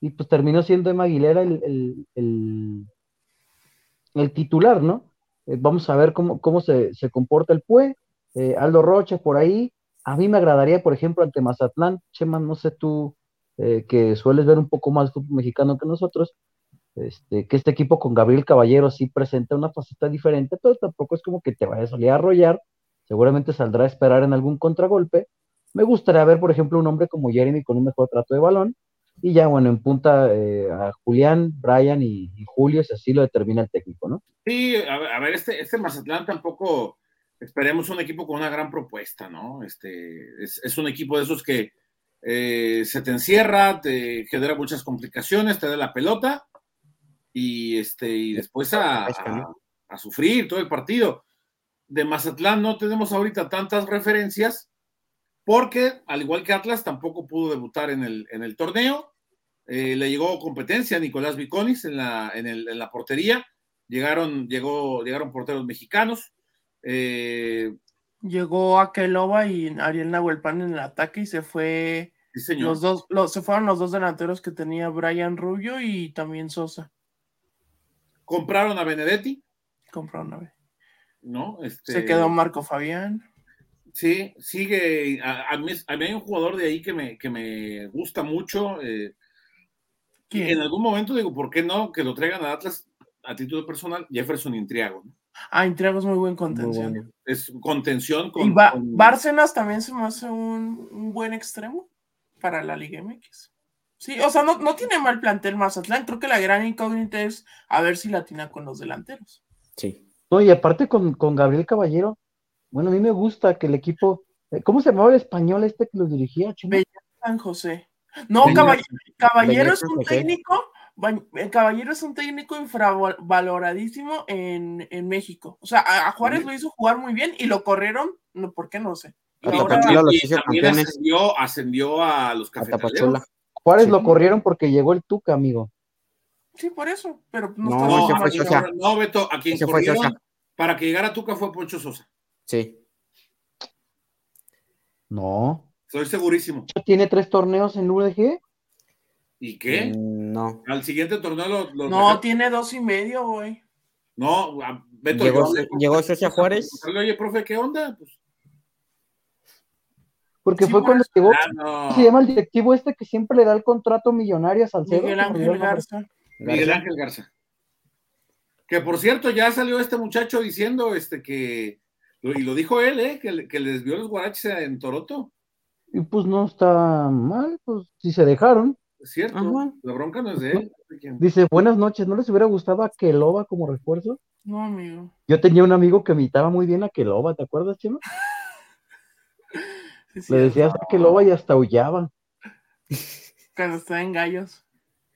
S4: y pues terminó siendo Emma Aguilera el, el, titular, ¿no? Eh, vamos a ver cómo, cómo se, comporta el Pue, eh, Aldo Rocha por ahí. A mí me agradaría, por ejemplo, ante Mazatlán, Chema, no sé tú, eh, que sueles ver un poco más fútbol mexicano que nosotros, este, que este equipo con Gabriel Caballero sí presenta una faceta diferente, pero tampoco es como que te vaya a salir a arrollar, seguramente saldrá a esperar en algún contragolpe. Me gustaría ver, por ejemplo, un hombre como Jeremy con un mejor trato de balón, y ya, bueno, en punta eh, a Julián, Brian y, Julio, si así lo determina el técnico, ¿no?
S1: Sí, a ver, este, este Mazatlán tampoco esperemos un equipo con una gran propuesta, ¿no? Este, es, un equipo de esos que eh, se te encierra, te genera muchas complicaciones, te da la pelota y, este, y después a, sufrir todo el partido. De Mazatlán no tenemos ahorita tantas referencias porque, al igual que Atlas, tampoco pudo debutar en el, en el torneo. Eh, le llegó competencia a Nicolás Viconis en la, en, la portería. Llegaron, llegó, llegaron porteros mexicanos. Eh,
S2: llegó Akeloba y Ariel Nahuelpan en el ataque y se fue. Los dos, se fueron los dos delanteros que tenía Brian Rubio y también Sosa.
S1: Compraron a Benedetti.
S2: Compraron a Benedetti.
S1: ¿No? Este...
S2: Se quedó Marco Fabián.
S1: Sí, sigue. A, mí, hay un jugador de ahí que me, que me gusta mucho. Eh, en algún momento digo, ¿por qué no? Que lo traigan a Atlas a título personal, Jefferson Intriago. ¿no?
S2: Ah, Intriago es muy buen contención.
S1: Es contención con.
S2: Y Bárcenas también se me hace un, un, buen extremo para la Liga MX. Sí, o sea, no, tiene mal plantel Mazatlán. Creo que la gran incógnita es a ver si latina con los delanteros.
S3: Sí.
S4: No, y aparte con, Gabriel Caballero, bueno, a mí me gusta que el equipo. Eh, ¿Cómo se llamaba el español este que los dirigía?
S2: San José. No, Caballero, es un técnico, el Caballero es un técnico infravaloradísimo en, en México. O sea, a, Juárez lo hizo jugar muy bien y lo corrieron, no, ¿por qué no sé?
S1: ahora, también ascendió, ascendió, a los cafetaleros.
S4: Juárez lo corrieron porque llegó el Tuca, amigo.
S2: Sí, por eso, pero
S1: no, no, no, fue no Beto, a quien corrieron para que llegara Tuca fue Poncho Sosa.
S3: Sí.
S4: No.
S1: Estoy segurísimo.
S4: ¿Tiene tres torneos en UDG?
S1: ¿Y qué?
S3: Mm, no.
S1: Al siguiente torneo
S2: lo. no, tiene dos y medio, güey.
S1: No, Beto.
S3: Llegó, llegó Socia Juárez.
S1: Oye, profe, ¿qué onda? Pues.
S4: Porque fue cuando llegó. Se llama el directivo este que siempre le da el contrato millonario a Salcedo.
S2: Miguel Ángel Garza.
S1: Miguel Ángel Garza. Que por cierto, ya salió este muchacho diciendo este que. Y lo dijo él, ¿eh? Que, que les vio los guaraches en Toronto.
S4: Y pues no está mal, pues si se dejaron.
S1: Es cierto, la bronca no es de él.
S4: Dice, buenas noches, ¿no les hubiera gustado a Keloba como refuerzo?
S2: No, amigo.
S4: Yo tenía un amigo que imitaba muy bien a Keloba, ¿te acuerdas, Chema? Le decías a Keloba y hasta aullaba.
S2: Cuando está en gallos.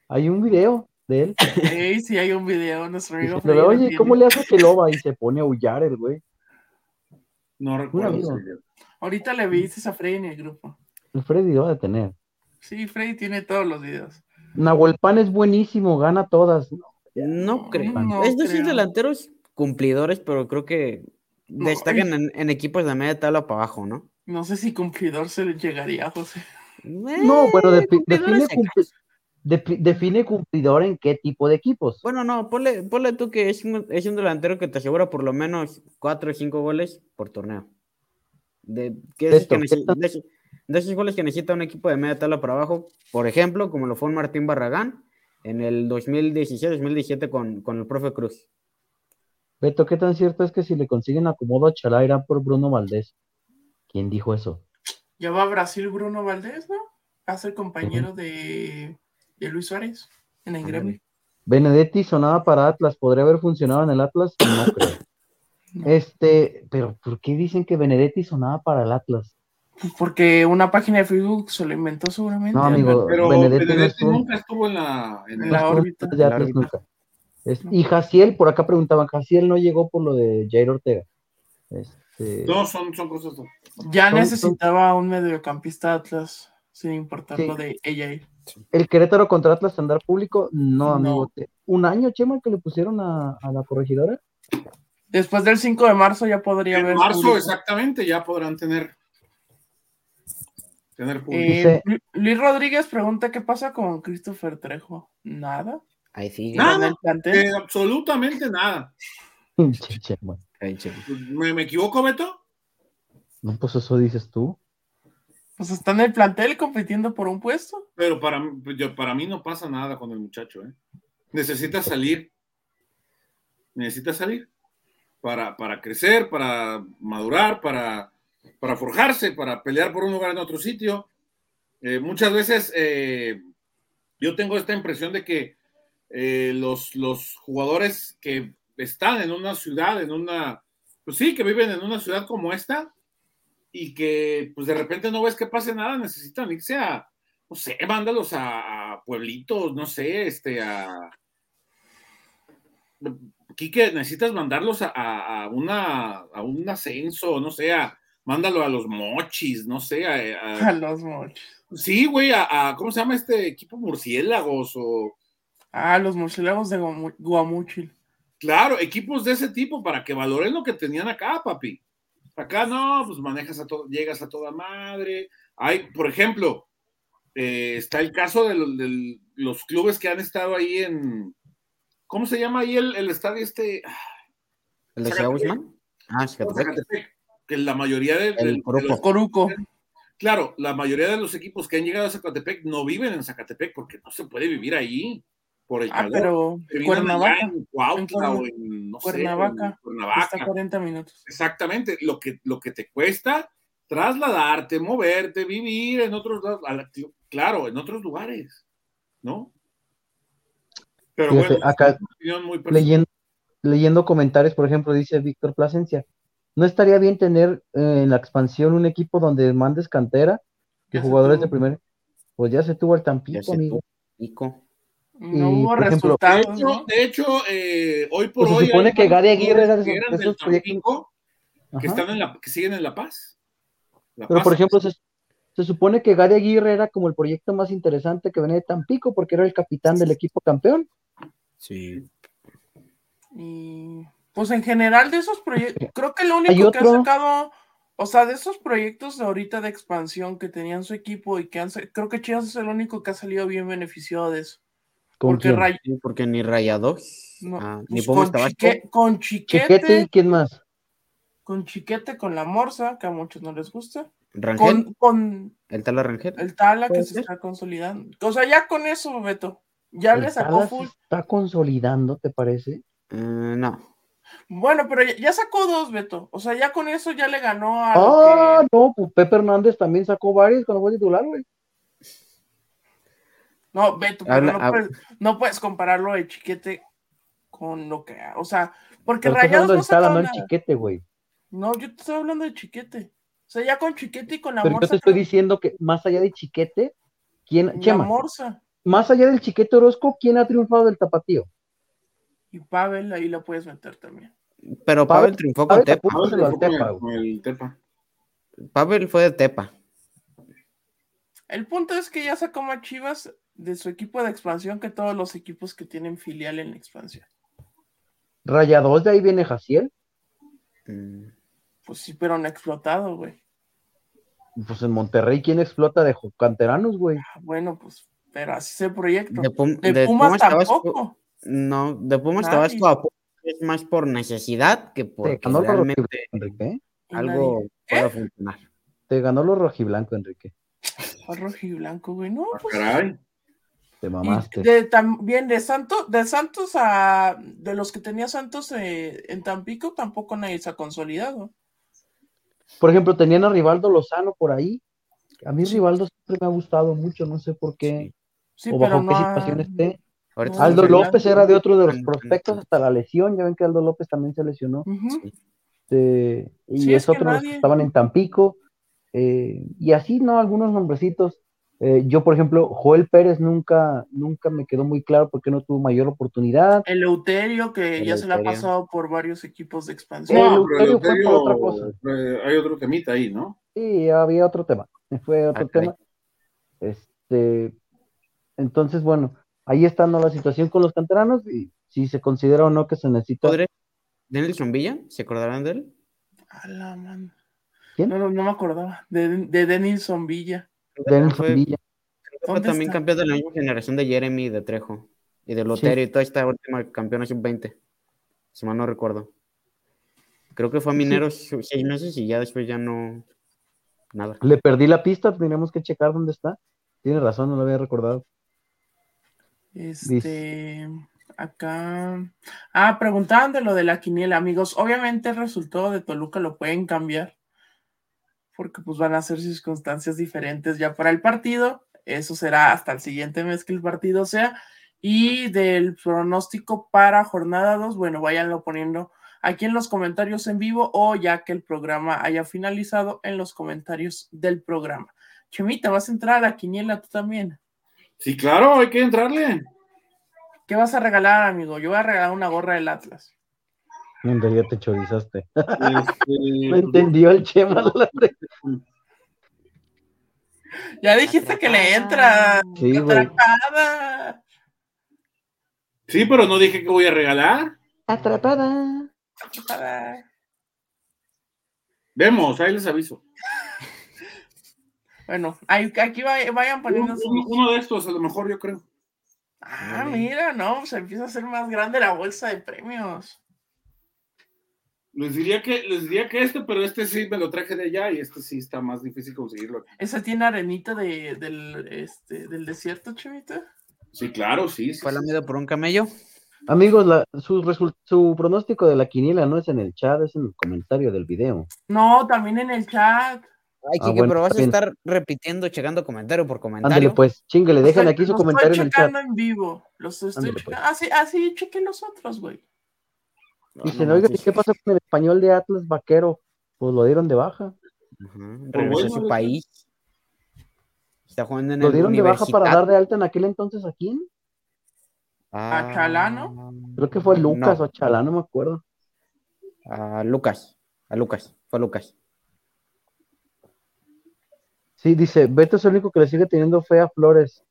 S4: Hay un video de él.
S2: Sí, sí, hay un video, nuestro amigo.
S4: oye, ¿cómo le hace a Keloba? Y se pone a aullar el güey.
S1: No recuerdo.
S2: Ahorita le viste a Freddy en el grupo.
S4: El Freddy lo va a tener.
S2: Sí, Freddy tiene todos los videos.
S4: Nahuelpan es buenísimo, gana todas.
S3: No, creo. es decir, delanteros cumplidores, pero creo que destacan en, equipos de media tabla para abajo, ¿no?
S2: No sé si cumplidor se le llegaría, José.
S4: no, bueno, define, cumplidor en qué tipo de equipos.
S3: Bueno, no, ponle, tú que es un, es un delantero que te asegura por lo menos cuatro o cinco goles por torneo. De, que es que de, esos, goles que necesita un equipo de media tabla para abajo, por ejemplo, como lo fue Martín Barragán en el 2016-2017 con, con el profe Cruz.
S4: Beto, ¿qué tan cierto es que si le consiguen acomodo a Chalá irá por Bruno Valdés? ¿Quién dijo eso?
S2: Ya va a Brasil Bruno Valdés, ¿no? Va a compañero de, de, Luis Suárez en el gremio.
S4: Benedetti sonaba para Atlas, ¿podría haber funcionado en el Atlas? No creo. Este, pero ¿por qué dicen que Benedetti sonaba para el Atlas?
S2: Pues porque una página de Facebook se lo inventó seguramente.
S4: No, amigo,
S1: pero Benedetti, nunca estuvo en la, en la órbita. De Atlas
S4: nunca. y Jaciel, por acá preguntaban, Jaciel no llegó por lo de Jair Ortega.
S1: Este... No, son, son cosas.
S2: Ya necesitaba un mediocampista Atlas, sin importar lo de ella.
S4: ¿El Querétaro contra Atlas tendrá público? No, amigo. ¿Un año, Chema, que le pusieron a, a la corregidora?
S2: Después del 5 de marzo ya podría haber.
S1: En marzo, exactamente, ya podrán tener. tener
S2: eh, Luis Rodríguez pregunta: ¿qué pasa con Christopher Trejo? Nada.
S3: Ahí sí.
S1: Nada. Eh, absolutamente nada. ¿Me, ¿Me equivoco, Beto?
S4: No, pues eso dices tú.
S2: Pues está en el plantel compitiendo por un puesto.
S1: Pero para, yo, para mí no pasa nada con el muchacho, ¿eh? Necesita salir. Necesita salir para, para crecer, para madurar, para, para forjarse, para pelear por un lugar en otro sitio. Eh, muchas veces eh, yo tengo esta impresión de que eh, los, los jugadores que están en una ciudad, en una, pues sí, que viven en una ciudad como esta y que pues de repente no ves que pase nada, necesitan irse a, no sé, mándalos a, a pueblitos, no sé, este, a Quique, necesitas mandarlos a, una, a un ascenso, no sé, mándalo a los mochis, no sé.
S2: A, los mochis.
S1: Sí, güey, a, ¿cómo se llama este equipo? Murciélagos o...
S2: Ah, los murciélagos de Guamuchil.
S1: Claro, equipos de ese tipo para que valoren lo que tenían acá, papi. Acá no, pues manejas a todo, llegas a toda madre. Hay, por ejemplo, eh, está el caso de los clubes que han estado ahí en, ¿Cómo se llama ahí el, estadio este?
S3: ¿El de Guzmán?
S1: Ah, Zacatepec. Que la mayoría de,
S2: los Coruco.
S1: Claro, la mayoría de los equipos que han llegado a Zacatepec no viven en Zacatepec porque no se puede vivir ahí por el
S2: ah, pero
S1: Cuernavaca. En Cuautla o en, no
S2: Cuernavaca.
S1: Sé, Cuernavaca.
S2: Está 40 minutos.
S1: Exactamente, lo que, lo que te cuesta trasladarte, moverte, vivir en otros claro, en otros lugares, ¿no?
S4: Pero bueno, acá leyendo, leyendo comentarios, por ejemplo, dice Víctor Plasencia, ¿no estaría bien tener eh, en la expansión un equipo donde mandes cantera de jugadores de primer? Pues ya se tuvo el Tampico, amigo.
S2: No hubo resultados.
S1: De hecho, eh, hoy por
S4: pues
S1: hoy.
S4: Se supone que Gary Aguirre era de, esos
S1: proyectos. Que, están en la, que siguen en La Paz.
S4: Pero, por ejemplo, se, se, supone que Gary Aguirre era como el proyecto más interesante que venía de Tampico porque era el capitán del equipo campeón.
S3: Sí.
S2: Y pues en general de esos proyectos, creo que lo único que ha sacado, o sea, de esos proyectos de ahorita de expansión que tenían su equipo y que han, creo que Chivas es el único que ha salido bien beneficiado de eso.
S3: Porque, porque ni Rayados, ah, ni
S2: pues con, con Chiquete,
S4: Chiquete. ¿Y quién más?
S2: Con Chiquete, con la Morsa, que a muchos no les gusta.
S3: Rangel.
S2: Con,
S3: el Tala Rangel.
S2: El Tala que se está consolidando. O sea, ya con eso, Beto. Ya le sacó full.
S4: ¿Está consolidando, te parece?
S3: Uh, no.
S2: Bueno, pero ya, sacó dos, Beto. O sea, ya con eso ya le ganó a.
S4: Ah, no, pues Pepe Hernández también sacó varios cuando fue titular, güey.
S2: No, Beto, pero no, puedes, no, puedes, compararlo de chiquete con lo que. O sea, porque Rayados no
S4: está hablando del chiquete, güey.
S2: No, yo te estoy hablando de chiquete. O sea, ya con chiquete y con la
S4: pero
S2: morsa.
S4: Yo te estoy diciendo que más allá de chiquete, ¿quién?
S2: La morsa.
S4: Más allá del chiquete Orozco, ¿quién ha triunfado del tapatío?
S2: Y Pavel ahí lo puedes meter también.
S3: Pero Pavel, triunfó con Tepa. Pavel, fue de Tepa.
S2: El punto es que ya sacó más Chivas de su equipo de expansión que todos los equipos que tienen filial en la expansión.
S4: ¿Rayados de ahí viene Jaciel?
S3: Mm.
S2: Pues sí, pero no explotado, güey.
S4: Pues en Monterrey, ¿quién explota de canteranos, güey?
S2: Ah, bueno, pues, pero así es el proyecto.
S3: De, Pumas, tampoco. No, de Pumas Tabasco es más por necesidad que por realmente
S4: Enrique?
S3: algo pueda funcionar.
S4: Te ganó lo rojiblanco, Enrique.
S2: rojiblanco, güey, no,
S1: ah, pues. Caray.
S4: Te mamaste.
S2: De, también de Santos, de Santos a de los que tenía Santos eh, en Tampico, tampoco nadie se ha consolidado.
S4: Por ejemplo, tenían a Rivaldo Lozano por ahí. A mí Rivaldo siempre me ha gustado mucho, no sé por qué.
S2: Sí, o bajo qué
S4: situación esté. Aldo López era de otro de los prospectos hasta la lesión. Ya ven que Aldo López también se lesionó. Este, y es, otro de los que estaban en Tampico. Eh, y así, ¿no? Algunos nombrecitos. Eh, yo, por ejemplo, Joel Pérez nunca, nunca me quedó muy claro porque no tuvo mayor oportunidad.
S2: El Euterio, que ya se le ha pasado por varios equipos de expansión.
S1: el Euterio, fue por otra cosa. hay otro temita ahí, ¿no?
S4: Sí, había otro tema. Fue otro ah, tema. Este, entonces, bueno, ahí está ¿no? la situación con los canteranos y si se considera o no que se necesita.
S3: ¿Denilson Villa? ¿Se acordarán de él?
S2: A la man.
S4: ¿Quién?
S2: No, no, me acordaba. De, de Denilson Villa.
S4: Villa.
S3: Fue también campeón de la misma generación de Jeremy de Trejo y de Loterio y toda esta última campeona sub-20. Si mal no recuerdo. Creo que fue a Mineros seis meses y ya después ya no. Nada.
S4: Le perdí la pista, tenemos que checar dónde está. Tiene razón, no lo había recordado.
S2: Este, acá. Ah, preguntaban de lo de la quiniela, amigos. Obviamente el resultado de Toluca lo pueden cambiar, porque pues van a ser circunstancias diferentes ya para el partido. Eso será hasta el siguiente mes que el partido sea. Y del pronóstico para jornada 2, bueno, váyanlo poniendo aquí en los comentarios en vivo o ya que el programa haya finalizado en los comentarios del programa. Chemita, ¿vas a entrar a la quiniela tú también?
S1: Sí, claro, hay que entrarle.
S2: ¿Qué vas a regalar, amigo? Yo voy a regalar una gorra del Atlas.
S4: No, ya te chorizaste. Este, Me entendió el Chema.
S2: ya dijiste que le entra.
S4: Sí,
S1: Sí, pero no dije que voy a regalar.
S4: Atrapada.
S2: Atrapada.
S1: Vemos, ahí les aviso.
S2: Bueno, aquí vayan poniendo.
S1: Uno, de estos, a lo mejor yo creo.
S2: Ah, mira, no, se empieza a hacer más grande la bolsa de premios.
S1: Les diría que, les diría que este, pero este sí me lo traje de allá y este sí está más difícil conseguirlo.
S2: ¿Esa tiene arenita de, del, este, del desierto, Chimita?
S1: Sí, claro, sí. sí
S3: ¿Fue la medio por un camello?
S4: Amigos, la, su, su pronóstico de la quiniela no es en el chat, es en el comentario del video.
S2: No, también en el chat.
S3: Ay, ah, pero vas a estar repitiendo, checando comentario por comentario. Ándale,
S4: pues, chingue, le dejan aquí su comentario en el chat.
S2: en vivo. Los estoy pues. checando. Así, así chequen los otros, güey.
S4: Dicen, oiga, ¿qué pasa con el español de Atlas Vaquero? Pues lo dieron de baja.
S3: Regresó a su país. Está jugando en
S4: ¿Lo dieron de baja para dar de alta en aquel entonces a quién?
S2: ¿A Chalano?
S4: Creo que fue Lucas o Chalano, no me acuerdo.
S3: A Lucas, a Lucas, fue Lucas.
S4: Sí, dice, Beto es el único que le sigue teniendo fe a Flores.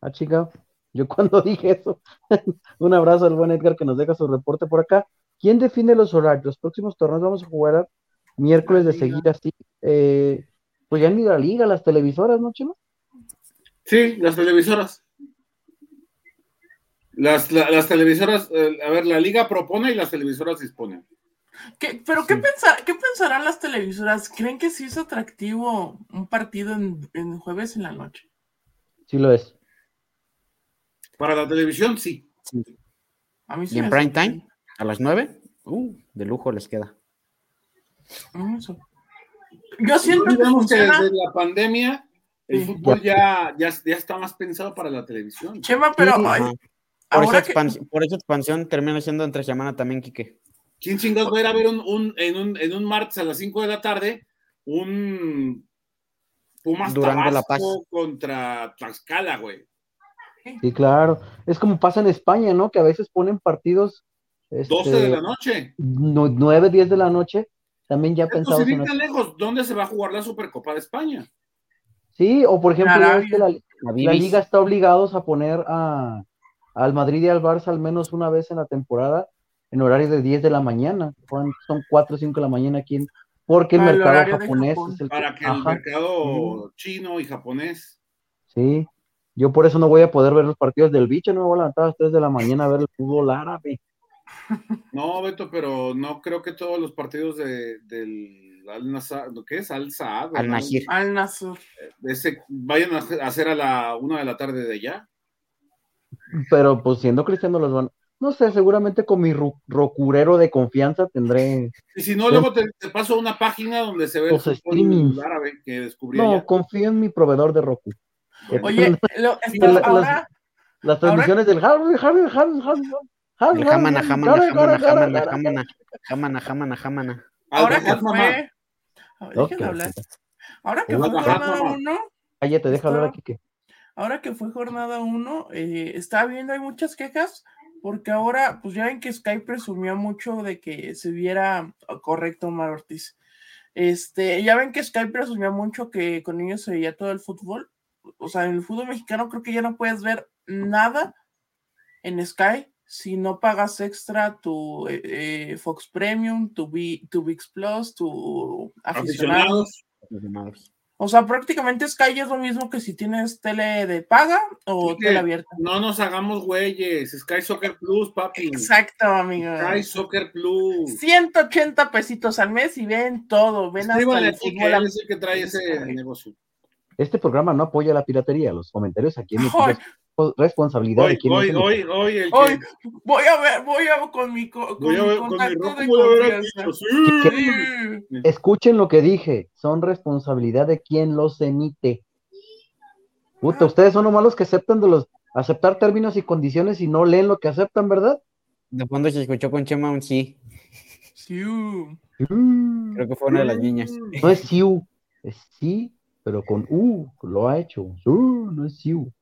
S4: Ah, chica, yo cuando dije eso. Un abrazo al buen Edgar que nos deja su reporte por acá. ¿Quién define los horarios? Los próximos torneos vamos a jugar miércoles de seguir así. Eh, pues ya ni la liga, las televisoras, ¿no, Chino?
S1: Sí, las televisoras. Las, las televisoras, eh, a ver, la liga propone y las televisoras disponen.
S2: ¿Pero ¿qué, qué pensarán las televisoras? ¿Creen que sí es atractivo un partido en, jueves en la noche?
S4: Sí lo es.
S1: Para la televisión, sí.
S3: ¿Y en prime time? ¿A las nueve? Uh, de lujo les queda.
S2: Yo siento que,
S1: desde la pandemia el fútbol ya, ya, está más pensado para la televisión.
S2: Chema, pero...
S3: por, esa expansión, termina siendo entre semana también, Quique.
S1: ¿Quién chingados va a ir a ver un, en, un, en un martes a las 5 de la tarde un Pumas Durango La Paz. contra Tlaxcala, güey?
S4: Sí, claro. Es como pasa en España, ¿no? Que a veces ponen partidos.
S1: 12 este, de la noche.
S4: 9, 10 de la noche. También ya pensado.
S1: Si en lejos, ¿dónde se va a jugar la Supercopa de España?
S4: Sí, o por ejemplo, la, liga está obligados a poner a, al Madrid y al Barça al menos una vez en la temporada en horario de 10 de la mañana. Son 4 o 5 de la mañana aquí, porque el mercado japonés
S1: es el Para que, el mercado chino y japonés.
S4: Sí, yo por eso no voy a poder ver los partidos del bicho, no me voy a levantar a las 3 de la mañana a ver el fútbol árabe.
S1: No, Beto, pero no creo que todos los partidos de, del Al Nazar, ¿qué es? Al Saad.
S3: Al Nasir.
S2: Al Nasir.
S1: Ese, vayan a hacer a la una de la tarde de allá.
S4: Pero pues siendo cristiano los van, no sé, seguramente con mi rocurero de confianza tendré.
S1: Y si no, luego te, paso una página donde se ve los
S4: el
S1: árabe que descubrí.
S4: No, confío en mi proveedor de Roku.
S2: Oye, lo, ahora,
S4: las, transmisiones del Harvey, Harvey, Harvey,
S3: Harvey. Jamana, jamana, jamana, jamana, jamana, jamana, jamana, jamana.
S2: Ahora que fue. Déjenme hablar. Ahora que fue jornada 1.
S4: Cállate, deja hablar aquí que.
S2: Ahora que fue jornada 1, eh, está viendo, hay muchas quejas porque ahora, pues ya ven que Sky presumió mucho de que se viera correcto Omar Ortiz. Este, ya ven que Sky presumió mucho que con ellos se veía todo el fútbol. O sea, en el fútbol mexicano creo que ya no puedes ver nada en Sky si no pagas extra tu eh, eh, Fox Premium, tu, tu VIX Plus, tu aficionados. aficionados. O sea, prácticamente Sky es lo mismo que si tienes tele de paga o tele abierta.
S1: No nos hagamos güeyes. Sky Soccer Plus, papi.
S2: Exacto, amigo.
S1: Sky Soccer Plus.
S2: 180 pesitos al mes y ven todo. Ven hasta el
S1: fútbol. Que que trae ese negocio.
S4: Este programa no apoya la piratería. Los comentarios aquí en responsabilidad
S1: de quien hoy, hoy, hoy,
S2: el hoy, voy a ver, voy a con mi, con, voy a ver, con mi confianza.
S4: Escuchen lo que dije, son responsabilidad de quien los emite. Puta, ustedes son los malos que aceptan de los aceptar términos y condiciones y no leen lo que aceptan, ¿verdad?
S3: De fondo se escuchó con Chema un sí.
S2: Siu.
S3: Creo que fue una de las niñas.
S4: No es Siu, es sí, pero con U, lo ha hecho. no es Siu.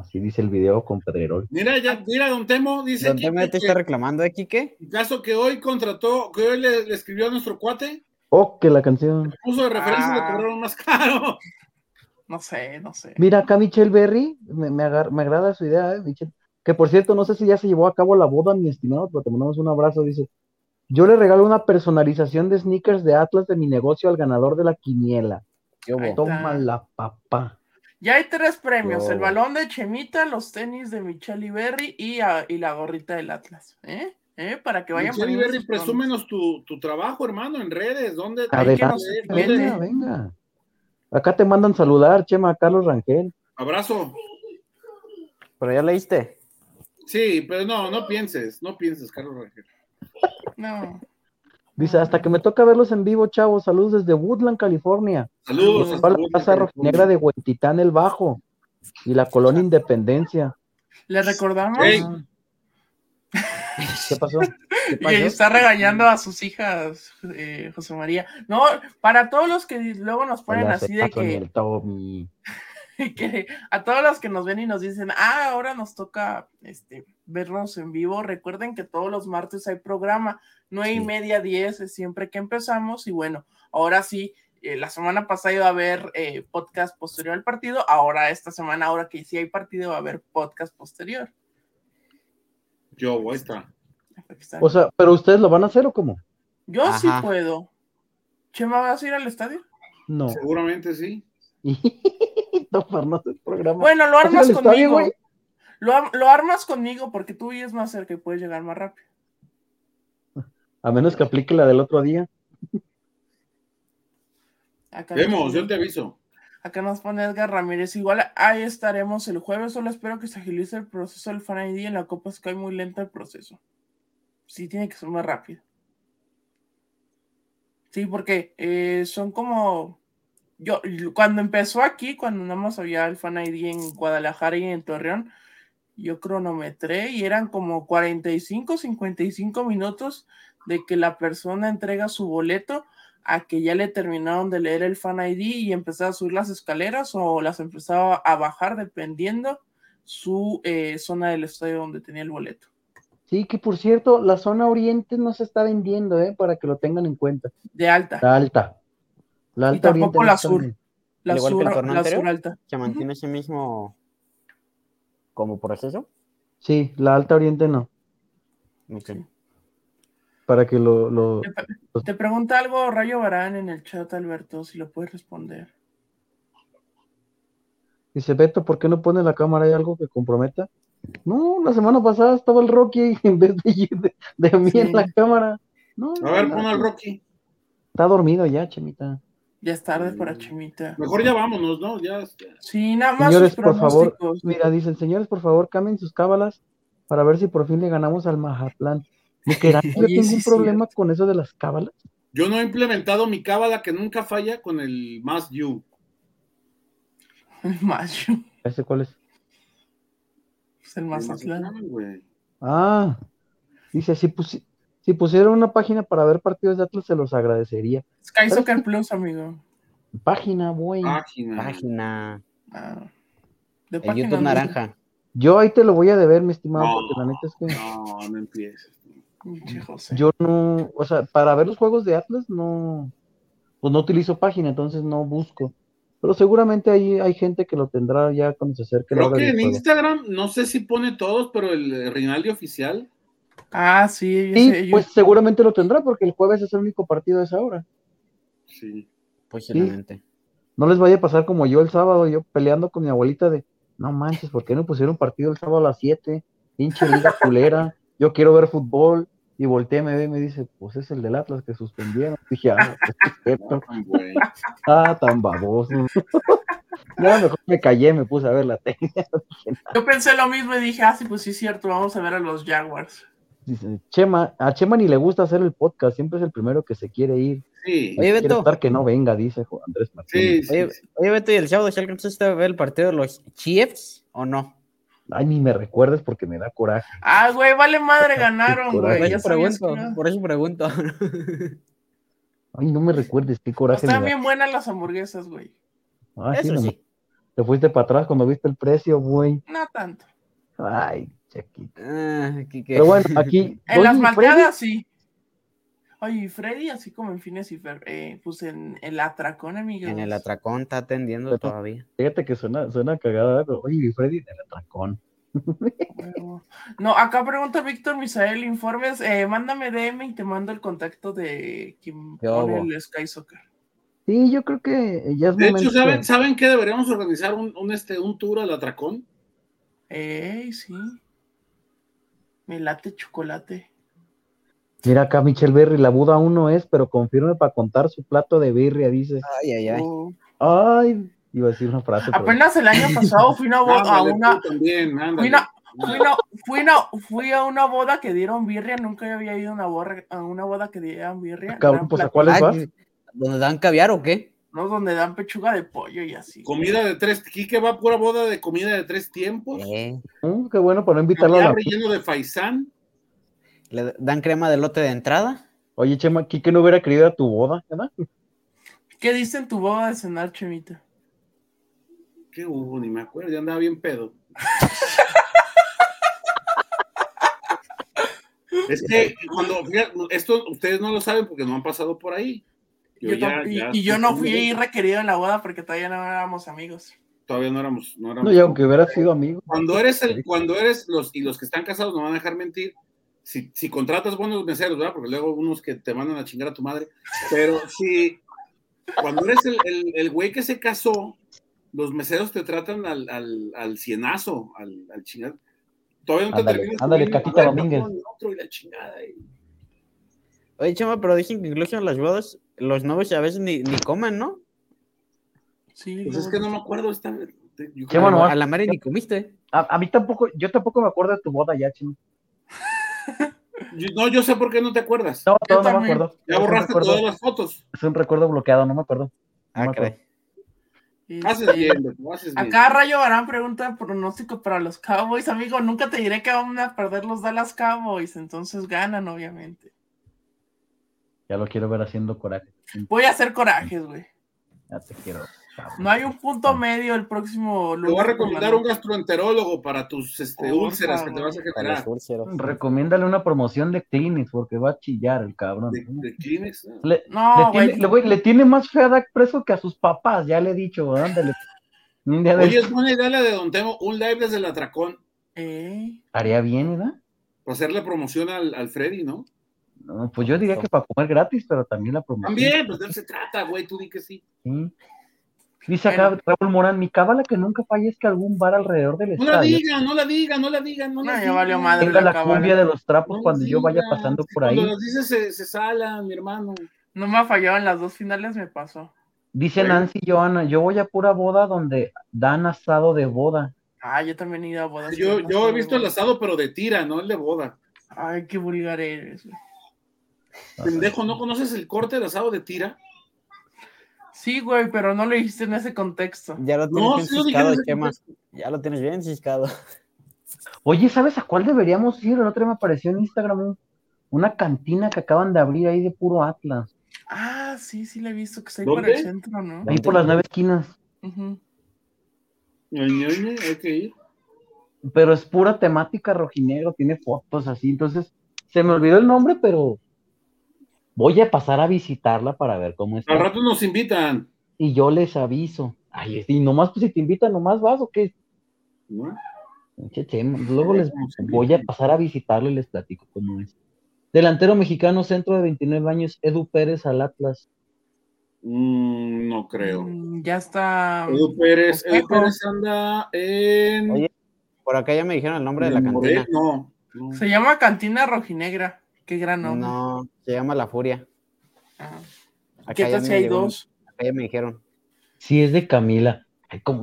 S4: Así dice el video con Pedrerol.
S1: Mira, ya, mira, Don Temo dice.
S3: Don Temo te está reclamando aquí, ¿qué?
S1: El caso que hoy contrató, que hoy le, escribió a nuestro cuate.
S4: Oh, que la canción.
S1: puso de referencia y le ah. cobraron más caro.
S2: No sé, no sé.
S4: Mira acá Michelle Berry, me, me, agrada su idea, ¿eh, Michelle? Que por cierto, no sé si ya se llevó a cabo la boda, mi estimado, pero te mandamos un abrazo. Dice: Yo le regalo una personalización de sneakers de Atlas de mi negocio al ganador de la quiniela. Toma la papá.
S2: Ya hay tres premios: el balón de Chemita, los tenis de Michelle Berry y, y la gorrita del Atlas. ¿Eh? ¿Eh? Para que vayan.
S1: Michelle Berry, presúmenos tu, tu, trabajo, hermano, en redes. ¿Dónde?
S4: venga, venga. Acá te mandan saludar, Chema, Carlos Rangel.
S1: Abrazo.
S3: Pero ya leíste.
S1: Sí, pero no, no pienses, no pienses, Carlos Rangel.
S2: No.
S4: Dice, hasta que me toca verlos en vivo, chavos. Saludos desde Woodland, California.
S1: Saludos.
S4: la Plaza Negra de Huentitán, el Bajo. Y la Colonia Independencia.
S2: ¿Le recordamos?
S4: ¿Qué pasó?
S2: Y está regañando a sus hijas, eh, José María. No, para todos los que luego nos ponen así de que. que a todos los que nos ven y nos dicen, ah, ahora nos toca este, vernos en vivo, recuerden que todos los martes hay programa, nueve y media, diez es siempre que empezamos, y bueno, ahora sí, eh, la semana pasada iba a haber eh, podcast posterior al partido, ahora esta semana, ahora que sí hay partido, va a haber podcast posterior.
S1: Yo voy a estar.
S4: O sea, ¿pero ustedes lo van a hacer o cómo?
S2: Yo sí puedo. ¿Chema vas a ir al estadio?
S1: No. Seguramente sí.
S4: no, no el programa.
S2: Bueno, lo armas conmigo. Lo, armas conmigo porque tú es más cerca y puedes llegar más rápido.
S4: A menos que aplique la del otro día.
S1: Vemos, yo te aviso.
S2: Acá nos pone Edgar Ramírez. Igual ahí estaremos el jueves. Solo espero que se agilice el proceso del Fan ID. En la Copa Sky muy lento el proceso. Sí, tiene que ser más rápido. Sí, porque eh, son como. Yo, cuando empezó aquí, cuando nada más había el Fan ID en Guadalajara y en Torreón, yo cronometré y eran como 45, 55 minutos de que la persona entrega su boleto a que ya le terminaron de leer el fan ID y empezaba a subir las escaleras o las empezaba a bajar dependiendo su eh, zona del estadio donde tenía el boleto.
S4: Sí, que por cierto, la zona oriente no se está vendiendo, ¿eh? para que lo tengan en cuenta.
S2: De alta.
S4: La alta.
S2: La alta y tampoco la sur. La
S3: sur, la sur alta. ¿Se mantiene ese mismo como proceso?
S4: Sí, la alta oriente no. Okay para que lo...
S2: Te, pregunta algo Rayo Barán en el chat, Alberto, si lo puedes responder.
S4: Dice, Beto, ¿por qué no pone la cámara ahí algo que comprometa? No, la semana pasada estaba el Rocky en vez de, de, mí en la cámara. No,
S1: a ver, pon al Rocky.
S4: Está dormido ya, Chemita.
S2: Ya es tarde para Chemita.
S1: Mejor ya vámonos, ¿no? Ya.
S2: Sí, nada más.
S4: Señores, por favor, mira, dicen, señores, por favor, cambien sus cábalas para ver si por fin le ganamos al Mazatlán. ¿Me yo tengo un problema con eso de las cábalas.
S1: Yo no he implementado mi cábala que nunca falla con el más you.
S2: El más you.
S4: ¿Ese cuál es?
S2: Es el más
S4: Ah, dice, si, si pusieron una página para ver partidos de Atlas, se los agradecería.
S2: Sky Soccer Plus, amigo.
S4: Página, güey.
S3: Página. Página. Ah. De el YouTube naranja.
S4: Yo ahí te lo voy a deber, mi estimado, porque la neta es que.
S1: No, no empieces.
S4: Yo no, o sea, para ver los juegos de Atlas no, pues no utilizo página, entonces no busco. Pero seguramente ahí hay gente que lo tendrá ya cuando se acerque.
S1: Creo que en Instagram, no sé si pone todos, pero el Rinaldi oficial.
S2: Ah, sí.
S4: pues seguramente lo tendrá porque el jueves es el único partido de esa hora.
S1: Sí.
S3: Posiblemente.
S4: No les vaya a pasar como yo el sábado, yo peleando con mi abuelita de, no manches, ¿por qué no pusieron partido el sábado a las 7? Pinche liga culera yo quiero ver fútbol, y volteé, me ve y me dice, pues es el del Atlas que suspendieron. Dije, ah, pues ah, tan baboso. ya mejor me callé, me puse a ver la técnica.
S2: Yo pensé lo mismo y dije, ah, sí, pues sí es cierto, vamos a ver a los Jaguars.
S4: Dice, Chema, a Chema ni le gusta hacer el podcast, siempre es el primero que se quiere ir.
S1: Sí.
S3: Oye, Beto.
S4: estar que no venga, dice Andrés
S3: Martínez. Sí, oye, oye, Beto, ¿y el sábado si alcanzaste a ver el partido de los Chiefs o no?
S4: Ay, ni me recuerdes porque me da coraje.
S2: Ah, güey, vale madre, ganaron, güey.
S3: Por eso pregunto, por eso pregunto.
S4: Ay, no me recuerdes, qué coraje.
S2: Están bien buenas las hamburguesas, güey.
S4: Ah, eso sí, Te fuiste para atrás cuando viste el precio, güey.
S2: No tanto.
S4: Ay, chiquito.
S3: Ah,
S4: Pero bueno, aquí.
S2: en las malteadas, sí. Oye, Freddy, así como en Fines y eh, pues en el atracón, amigos.
S3: En el atracón está atendiendo todavía.
S4: Fíjate que suena, suena cagada, pero oye, Freddy en el atracón.
S2: No, acá pregunta Víctor Misael, informes, eh, mándame DM y te mando el contacto de quien pone el Sky Soccer.
S4: Sí, yo creo que ya es
S1: De hecho, ¿saben, ¿saben que deberíamos organizar un, un, este, un tour al atracón?
S2: Ey, sí. Me late chocolate.
S4: Mira acá, Michelle Berry, la Buda aún no es, pero confirme para contar su plato de birria, dice.
S3: Ay, ay, ay.
S2: Oh.
S4: Ay, iba a decir una frase.
S2: Apenas el año pasado fui a una, a una, fui, fui, a una boda que dieron birria, nunca había ido a una, boda, a una boda que dieran birria.
S4: Cabrón, pues, ¿a cuáles vas?
S3: ¿Donde dan caviar o qué?
S2: No, donde dan pechuga de pollo y así.
S1: Comida de tres, Quique va a pura boda de comida de tres tiempos.
S4: Eh. Mm, qué bueno para no invitarlo a
S1: la... relleno de faisán.
S3: ¿Le dan crema de lote de entrada?
S4: Oye, Chema, ¿qué no hubiera querido a tu boda, ¿verdad?
S2: ¿Qué dice en tu boda de cenar, Chemita?
S1: ¿Qué hubo? Ni me acuerdo, ya andaba bien pedo. es que cuando, esto ustedes no lo saben porque no han pasado por ahí.
S2: Y, yo no fui requerido en la boda porque todavía no éramos amigos.
S1: Todavía no éramos. No, éramos
S4: no y aunque hubiera sido amigo.
S1: Cuando eres el, cuando eres los, y los que están casados no van a dejar mentir, si, si contratas buenos meseros, ¿verdad? Porque luego unos que te mandan a chingar a tu madre, pero si cuando eres el, el, el güey que se casó, los meseros te tratan al, al, al cienazo, al, al chingar. Todavía no te
S4: ándale, ándale Catita Domínguez.
S1: Otro y la chingada, y...
S3: Oye, chama, pero dicen que incluso en las bodas los novios a veces ni, ni comen, ¿no?
S1: Sí. Pues es que no me acuerdo. Está,
S3: yo ¿Qué bueno, a la madre ni comiste.
S4: A, a, mí tampoco, yo tampoco me acuerdo de tu boda ya, chino.
S1: no, yo sé por qué no te acuerdas.
S4: No, no, no me acuerdo.
S1: Ya borraste todas las fotos.
S4: Es un recuerdo bloqueado, no me acuerdo.
S3: No ah, me acuerdo.
S1: Haces bien, haces bien.
S2: Acá Rayo Barán pregunta pronóstico para los Cowboys. Amigo, nunca te diré que van a perder los Dallas Cowboys, entonces ganan, obviamente.
S4: Ya lo quiero ver haciendo coraje.
S2: Voy a hacer corajes, güey.
S4: Ya te quiero.
S2: No hay un punto medio el próximo
S1: lunes. Te voy a recomendar un gastroenterolo para tus este, úlceras que te vas a generar.
S4: Recomiéndale una promoción de Kleenex porque va a chillar el cabrón.
S1: ¿De, de Kleenex?
S2: Le, no,
S4: le, tiene, le, tiene, más fe a Dak preso que a sus papás, ya le he dicho, ándale.
S1: Oye, es buena idea la de Don Temo, un live desde el atracón.
S2: ¿Eh?
S4: Haría bien, ¿verdad?
S1: Para hacerle promoción al, al Freddy, ¿no?
S4: No, pues yo diría que para comer gratis, pero también la promoción.
S1: También, pues de eso se trata, güey, tú di que sí.
S4: Sí. Dice acá Raúl Morán, mi cábala que nunca falla es que algún bar alrededor del
S1: estadio. No la digan, no la digan, no la digan, no, la
S2: digan. madre
S4: Tenga la, cumbia de los trapos cuando yo vaya pasando por ahí.
S1: Cuando los dices se, se salan, mi hermano.
S2: No me ha fallado en las dos finales, me pasó.
S4: Dice Nancy Joana, yo voy a pura boda donde dan asado de boda.
S2: Ah, yo también he ido a bodas.
S1: Yo, yo he visto el asado, pero de tira, no el de boda.
S2: Ay, qué vulgar eres.
S1: Pendejo, ¿no conoces el corte de asado de tira?
S2: Sí, güey, pero no lo dijiste en ese contexto.
S3: Ya lo tienes bien ciscado, Chema. Ya lo tienes bien ciscado.
S4: Oye, ¿sabes a cuál deberíamos ir? El otro día me apareció en Instagram una cantina que acaban de abrir ahí de puro Atlas.
S2: Ah, sí, sí la he visto, que está ahí por el centro, ¿no?
S4: Ahí por las nueve esquinas.
S1: hay que ir.
S4: Pero es pura temática rojinegro, tiene fotos así, entonces se me olvidó el nombre, pero Voy a pasar a visitarla para ver cómo está.
S1: Al rato nos invitan.
S4: Y yo les aviso. Ay, y nomás, pues si te invitan, nomás vas o qué.
S1: ¿No?
S4: Luego les voy a pasar a visitarlo y les platico cómo es. Delantero mexicano, centro de 29 años, Edu Pérez al Atlas.
S1: Mm, no creo.
S2: Mm, ya está.
S1: Edu Pérez, Edu Pérez anda en.
S3: Oye, por acá ya me dijeron el nombre de la cantina.
S1: no,
S2: Se llama Cantina Rojinegra. Qué gran nombre.
S3: No, se llama La Furia.
S2: Ah. ¿Qué tal si hay dos?
S3: Acá ya me dijeron.
S4: Sí, es de Camila.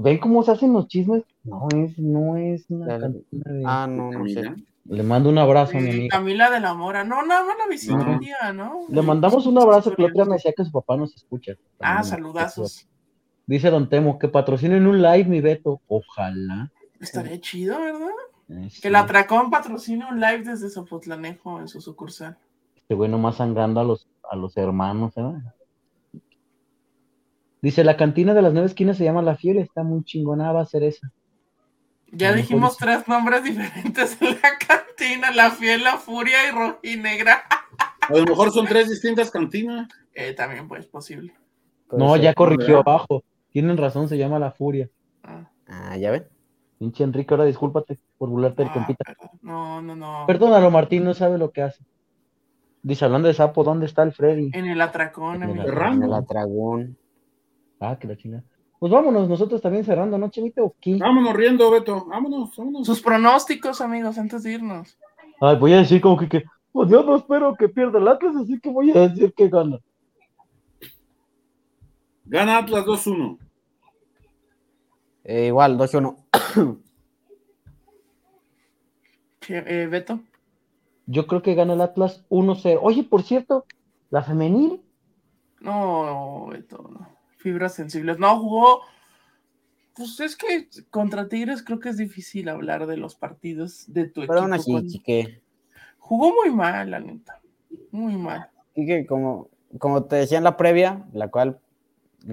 S4: ¿Ven cómo se hacen los chismes? No es, no es una
S3: de... Ah, no, no sé.
S4: Le mando un abrazo a mi amiga.
S2: Camila de la Mora. No, nada más la visita un día, ¿no?
S4: Le mandamos un abrazo que otro día me decía que su papá nos escucha.
S2: Ah, saludazos.
S4: Dice Don Temo que patrocinen un live, mi Beto. Ojalá.
S2: Estaría chido, ¿verdad? Que la Atracón patrocina un live desde Sopotlanejo en su sucursal.
S4: Este güey nomás sangrando a los, a los hermanos, ¿eh? Dice, la cantina de las nueve esquinas se llama La Fiel, está muy chingona, va a ser esa.
S2: Ya dijimos tres nombres diferentes en la cantina, La Fiel, La Furia y Rojinegra.
S1: A lo mejor son tres distintas cantinas.
S2: Eh, también pues posible.
S4: No, ya corrigió abajo. Tienen razón, se llama La Furia.
S3: Ah, ah ya ven.
S4: Pinche Enrique, ahora discúlpate por burlarte del compita.
S2: No, no, no.
S4: Perdónalo, Martín, no sabe lo que hace. Dice, hablando de sapo, ¿dónde está el Freddy?
S2: En el atracón,
S3: en, el, en el atragón.
S4: Ah, que la chingada. Pues vámonos, nosotros también cerrando, ¿no, Chevito?
S1: Vámonos riendo, Beto. Vámonos, vámonos.
S2: Sus pronósticos, amigos, antes de irnos.
S4: Ay, voy a decir como que, que pues yo no espero que pierda el Atlas, así que voy a decir que gana.
S1: Gana Atlas 2-1.
S3: Eh, igual, 2-1.
S2: eh, Beto.
S4: Yo creo que gana el Atlas 1-0. Oye, por cierto, la femenil.
S2: No, Beto, Fibras sensibles. No, jugó. Pues es que contra Tigres creo que es difícil hablar de los partidos de tu
S3: Pero equipo. así, que...
S2: Jugó muy mal, la neta. Muy mal.
S3: Y que como, como te decía en la previa, la cual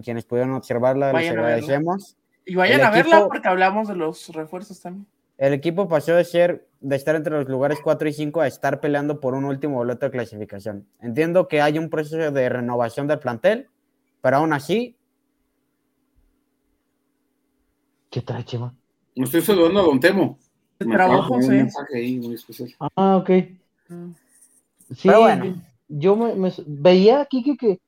S3: quienes pudieron observarla les agradecemos.
S2: Y vayan a verla porque hablamos de los refuerzos también.
S3: El equipo pasó de ser de estar entre los lugares 4 y 5 a estar peleando por un último boleto de clasificación. Entiendo que hay un proceso de renovación del plantel, pero aún así.
S4: ¿Qué trae, Chema?
S1: Me estoy saludando a Don Temo.
S2: Trabajo, sí.
S4: Ah, ok. Mm. Sí, bueno. yo me, veía aquí que, que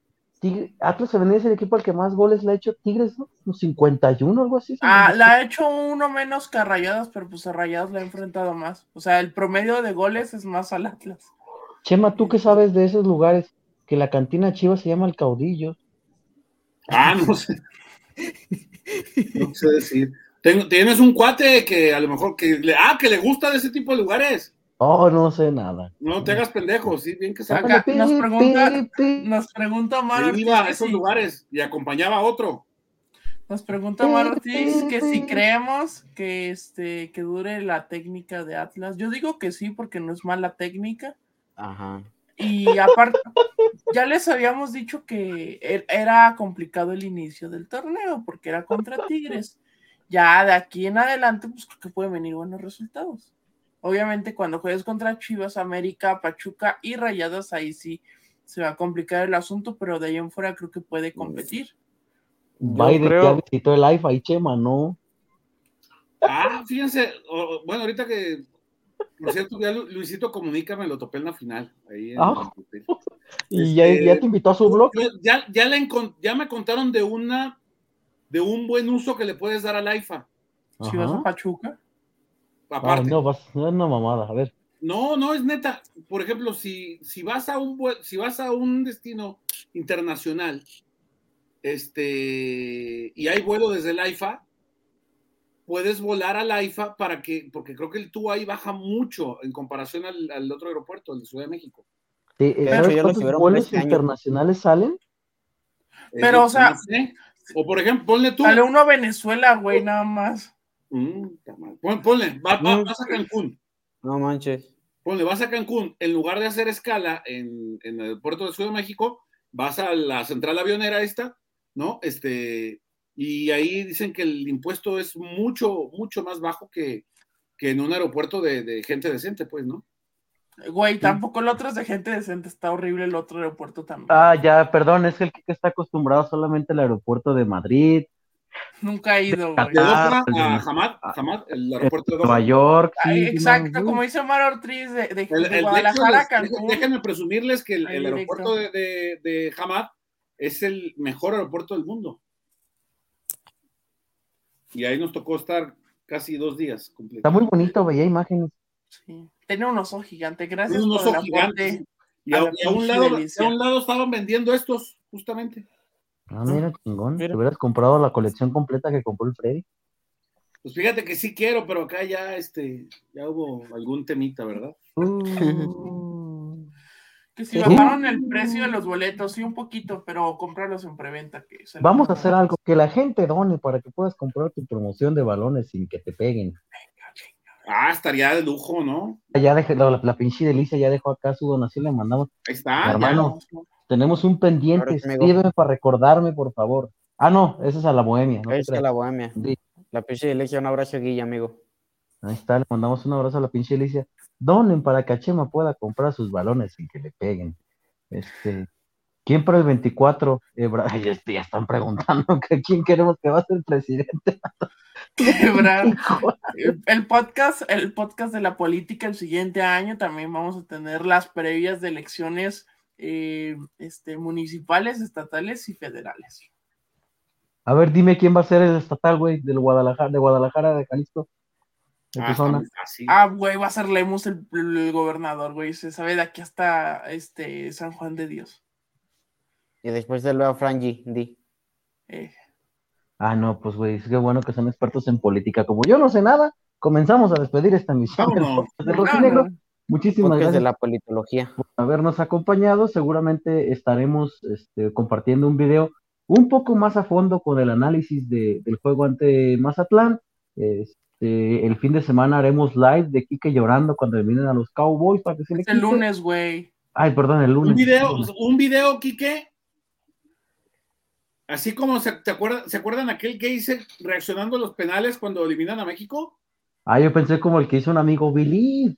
S4: Atlas se venía el equipo al que más goles le ha hecho Tigres, ¿no? Los 51, algo así.
S2: Ah, le ha hecho uno menos que a Rayadas, pero pues a Rayadas le ha enfrentado más. O sea, el promedio de goles es más al Atlas.
S4: Chema, ¿tú qué sabes de esos lugares? Que la cantina Chivas se llama El Caudillo.
S1: Ah, no sé. no sé decir. tienes un cuate que a lo mejor que le, ah, que le gusta de ese tipo de lugares.
S4: Oh, no sé nada.
S1: No te hagas pendejo, sí, bien que
S2: saca. Nos pregunta, nos pregunta Mar
S1: iba a esos lugares y acompañaba a otro.
S2: Nos pregunta Mar Ortiz que si creemos que este que dure la técnica de Atlas. Yo digo que sí, porque no es mala técnica.
S3: Ajá.
S2: Y aparte, ya les habíamos dicho que er, era complicado el inicio del torneo, porque era contra Tigres. Ya de aquí en adelante, pues creo que pueden venir buenos resultados. Obviamente cuando juegues contra Chivas, América, Pachuca y Rayadas, ahí sí se va a complicar el asunto, pero de ahí en fuera creo que puede competir.
S4: Biden creo... ya visitó el IFA y Chema, ¿no?
S1: Ah, fíjense, bueno, ahorita que, por cierto, ya Luisito Comunica me lo topé en la final. Ahí
S4: ah. ¿Y ya, este, te invitó a su blog?
S1: Ya, ya, le, ya me contaron de una, de un buen uso que le puedes dar al IFA.
S2: Si vas a Pachuca.
S1: Aparte.
S4: no, vas, no es una mamada, a ver.
S1: No, no, es neta. Por ejemplo, si, si vas a un si vas a un destino internacional, este, y hay vuelo desde el AIFA, puedes volar al AIFA para que, porque creo que el tú ahí baja mucho en comparación al, otro aeropuerto, el de Ciudad de México.
S4: Sí, ¿Sabes cuántos vuelos internacionales salen?
S2: Pero, o sea,
S1: o por ejemplo, ponle tú.
S2: Sale uno a Venezuela, güey, nada más.
S1: Mm, ponle, vas a Cancún.
S3: No manches.
S1: Ponle, vas a Cancún. En lugar de hacer escala en, el puerto de Ciudad de México, vas a la central avionera esta, ¿no? Este, y ahí dicen que el impuesto es mucho, mucho más bajo que, en un aeropuerto de, gente decente, pues, ¿no?
S2: Güey, tampoco el otro es de gente decente, está horrible el otro aeropuerto también.
S4: Ah, ya, perdón, es que el que está acostumbrado solamente al aeropuerto de Madrid,
S2: Nunca he ido, güey.
S1: De Doha a Hamad, Hamad, el aeropuerto de
S4: Nueva York.
S2: Sí, exacto, como dice Omar Ortiz de, de, Guadalajara a
S1: Cancún. Déjenme presumirles que el, el aeropuerto de, de, de Hamad es el mejor aeropuerto del mundo. Y ahí nos tocó estar casi dos días.
S4: Completos. Está muy bonito, veía imágenes.
S2: Sí. Tiene un oso gigante, gracias un oso por gigante.
S1: Y a, a, un lado, a un lado estaban vendiendo estos, justamente.
S4: Ah, mira, chingón. Te hubieras comprado la colección completa que compró el Freddy.
S1: Pues fíjate que sí quiero, pero acá ya este, ya hubo algún temita, ¿verdad? Uh.
S2: que si bajaron el precio de los boletos, sí un poquito, pero comprarlos en preventa. Que
S4: Vamos a hacer algo, que la gente done para que puedas comprar tu promoción de balones sin que te peguen.
S1: Ah, estaría de lujo, ¿no?
S4: Ya dejé, la, la, pinche delicia ya dejó acá su donación, le mandamos.
S1: Ahí está.
S4: Hermano, tenemos un pendiente, escríbeme para recordarme, por favor. Ah, no, esa es a la bohemia.
S3: No es a la bohemia. La pinche delicia, un abrazo, Guilla, amigo.
S4: Ahí está, le mandamos un abrazo a la pinche delicia. Donen para que Achema pueda comprar sus balones sin que le peguen. Este, ¿Quién para el 24? Eh, ya, están preguntando que quién queremos que va a ser presidente.
S2: el podcast, el podcast de la política el siguiente año también vamos a tener las previas de elecciones eh, este, municipales, estatales y federales.
S4: A ver, dime quién va a ser el estatal, güey, del Guadalajara, de Guadalajara, de Jalisco.
S2: ah, ah, güey, va a ser Lemus el, gobernador, güey. Se sabe de aquí hasta este San Juan de Dios.
S3: Y después de luego Frangi, di.
S4: Eh. Ah, no, pues güey, es que bueno que son expertos en política. Como yo no sé nada, comenzamos a despedir esta misión. Muchísimas gracias.
S3: de la politología.
S4: Por habernos acompañado. Seguramente estaremos este, compartiendo un video un poco más a fondo con el análisis del juego ante Mazatlán. Este, el fin de semana haremos live de Kike llorando cuando vienen a los Cowboys para que se le
S2: El lunes, güey.
S4: Ay, perdón, el lunes.
S1: Un video, un video, Kike. Así como se, ¿te acuerdan, ¿se acuerdan aquel que hice reaccionando a los penales cuando eliminan a México?
S4: Ah, yo pensé como el que hizo un amigo, Believe,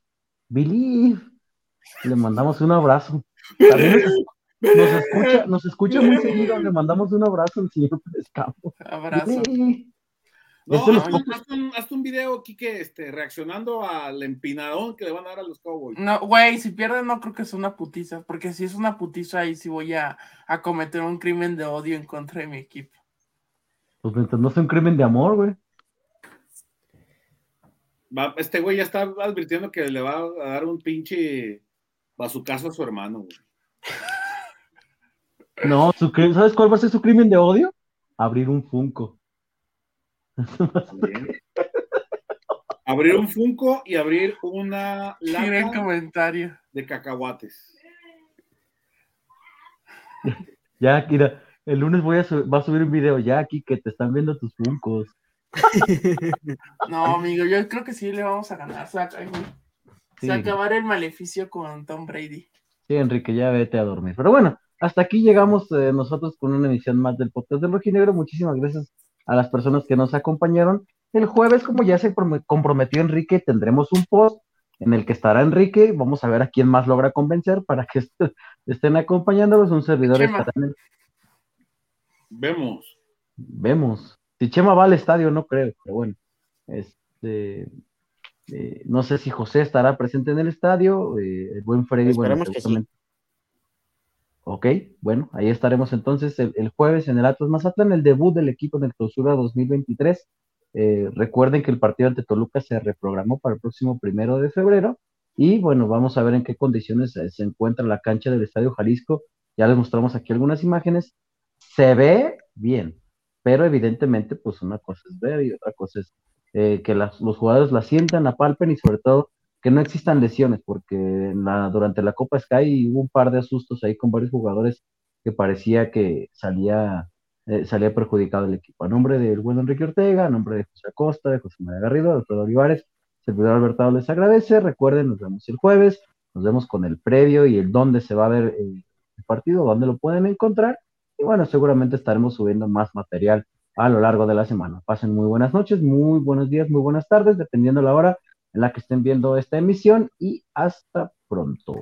S4: Believe. Le mandamos un abrazo. nos, escucha, nos escucha muy seguido, le mandamos un abrazo al señor Escapo.
S2: Abrazo.
S1: No, hazte, un, video, Kike, este, reaccionando al empinadón que le van a dar a los Cowboys.
S2: No, güey, si pierden no creo que es una putiza, porque si es una putiza ahí sí voy a, cometer un crimen de odio en contra de mi equipo.
S4: Pues mientras no sea un crimen de amor, güey.
S1: Este güey ya está advirtiendo que le va a dar un pinche bazucazo a su hermano, güey.
S4: No, ¿sabes cuál va a ser su crimen de odio? Abrir un Funko.
S1: abrir un Funko y abrir una
S2: lata comentario.
S1: de cacahuates.
S4: Ya, Kira, el lunes voy a, va a subir un video ya aquí que te están viendo tus Funcos.
S2: No, amigo, yo creo que sí le vamos a ganar. Se va a acabar el maleficio con Tom Brady.
S4: Sí, Enrique, ya vete a dormir. Pero bueno, hasta aquí llegamos eh, nosotros con una emisión más del podcast del Rojinegro. Muchísimas gracias a las personas que nos acompañaron. El jueves, como ya se comprometió Enrique, tendremos un post en el que estará Enrique. Vamos a ver a quién más logra convencer para que estén acompañándolos. Un servidor estará en el...
S1: Vemos.
S4: Vemos. Si Chema va al estadio, no creo, pero bueno. Este, eh, no sé si José estará presente en el estadio. Eh, el buen Freddy, bueno, Ok, bueno, ahí estaremos entonces el, jueves en el Atlas Mazatlán, el debut del equipo en el clausura 2023. Eh, recuerden que el partido ante Toluca se reprogramó para el próximo primero de febrero. Y bueno, vamos a ver en qué condiciones se encuentra la cancha del Estadio Jalisco. Ya les mostramos aquí algunas imágenes. Se ve bien, pero evidentemente, pues una cosa es ver y otra cosa es eh, que los jugadores la sientan, la palpen y sobre todo que no existan lesiones, porque durante la Copa Sky hubo un par de asustos ahí con varios jugadores que parecía que salía, eh, salía perjudicado el equipo. A nombre del buen Enrique Ortega, a nombre de José Acosta, de José María Garrido, de Alfredo Olivares, servidor Albertado les agradece. Recuerden, nos vemos el jueves, nos vemos con el previo y el dónde se va a ver el, partido, dónde lo pueden encontrar. Y bueno, seguramente estaremos subiendo más material a lo largo de la semana. Pasen muy buenas noches, muy buenos días, muy buenas tardes, dependiendo la hora en la que estén viendo esta emisión y hasta pronto.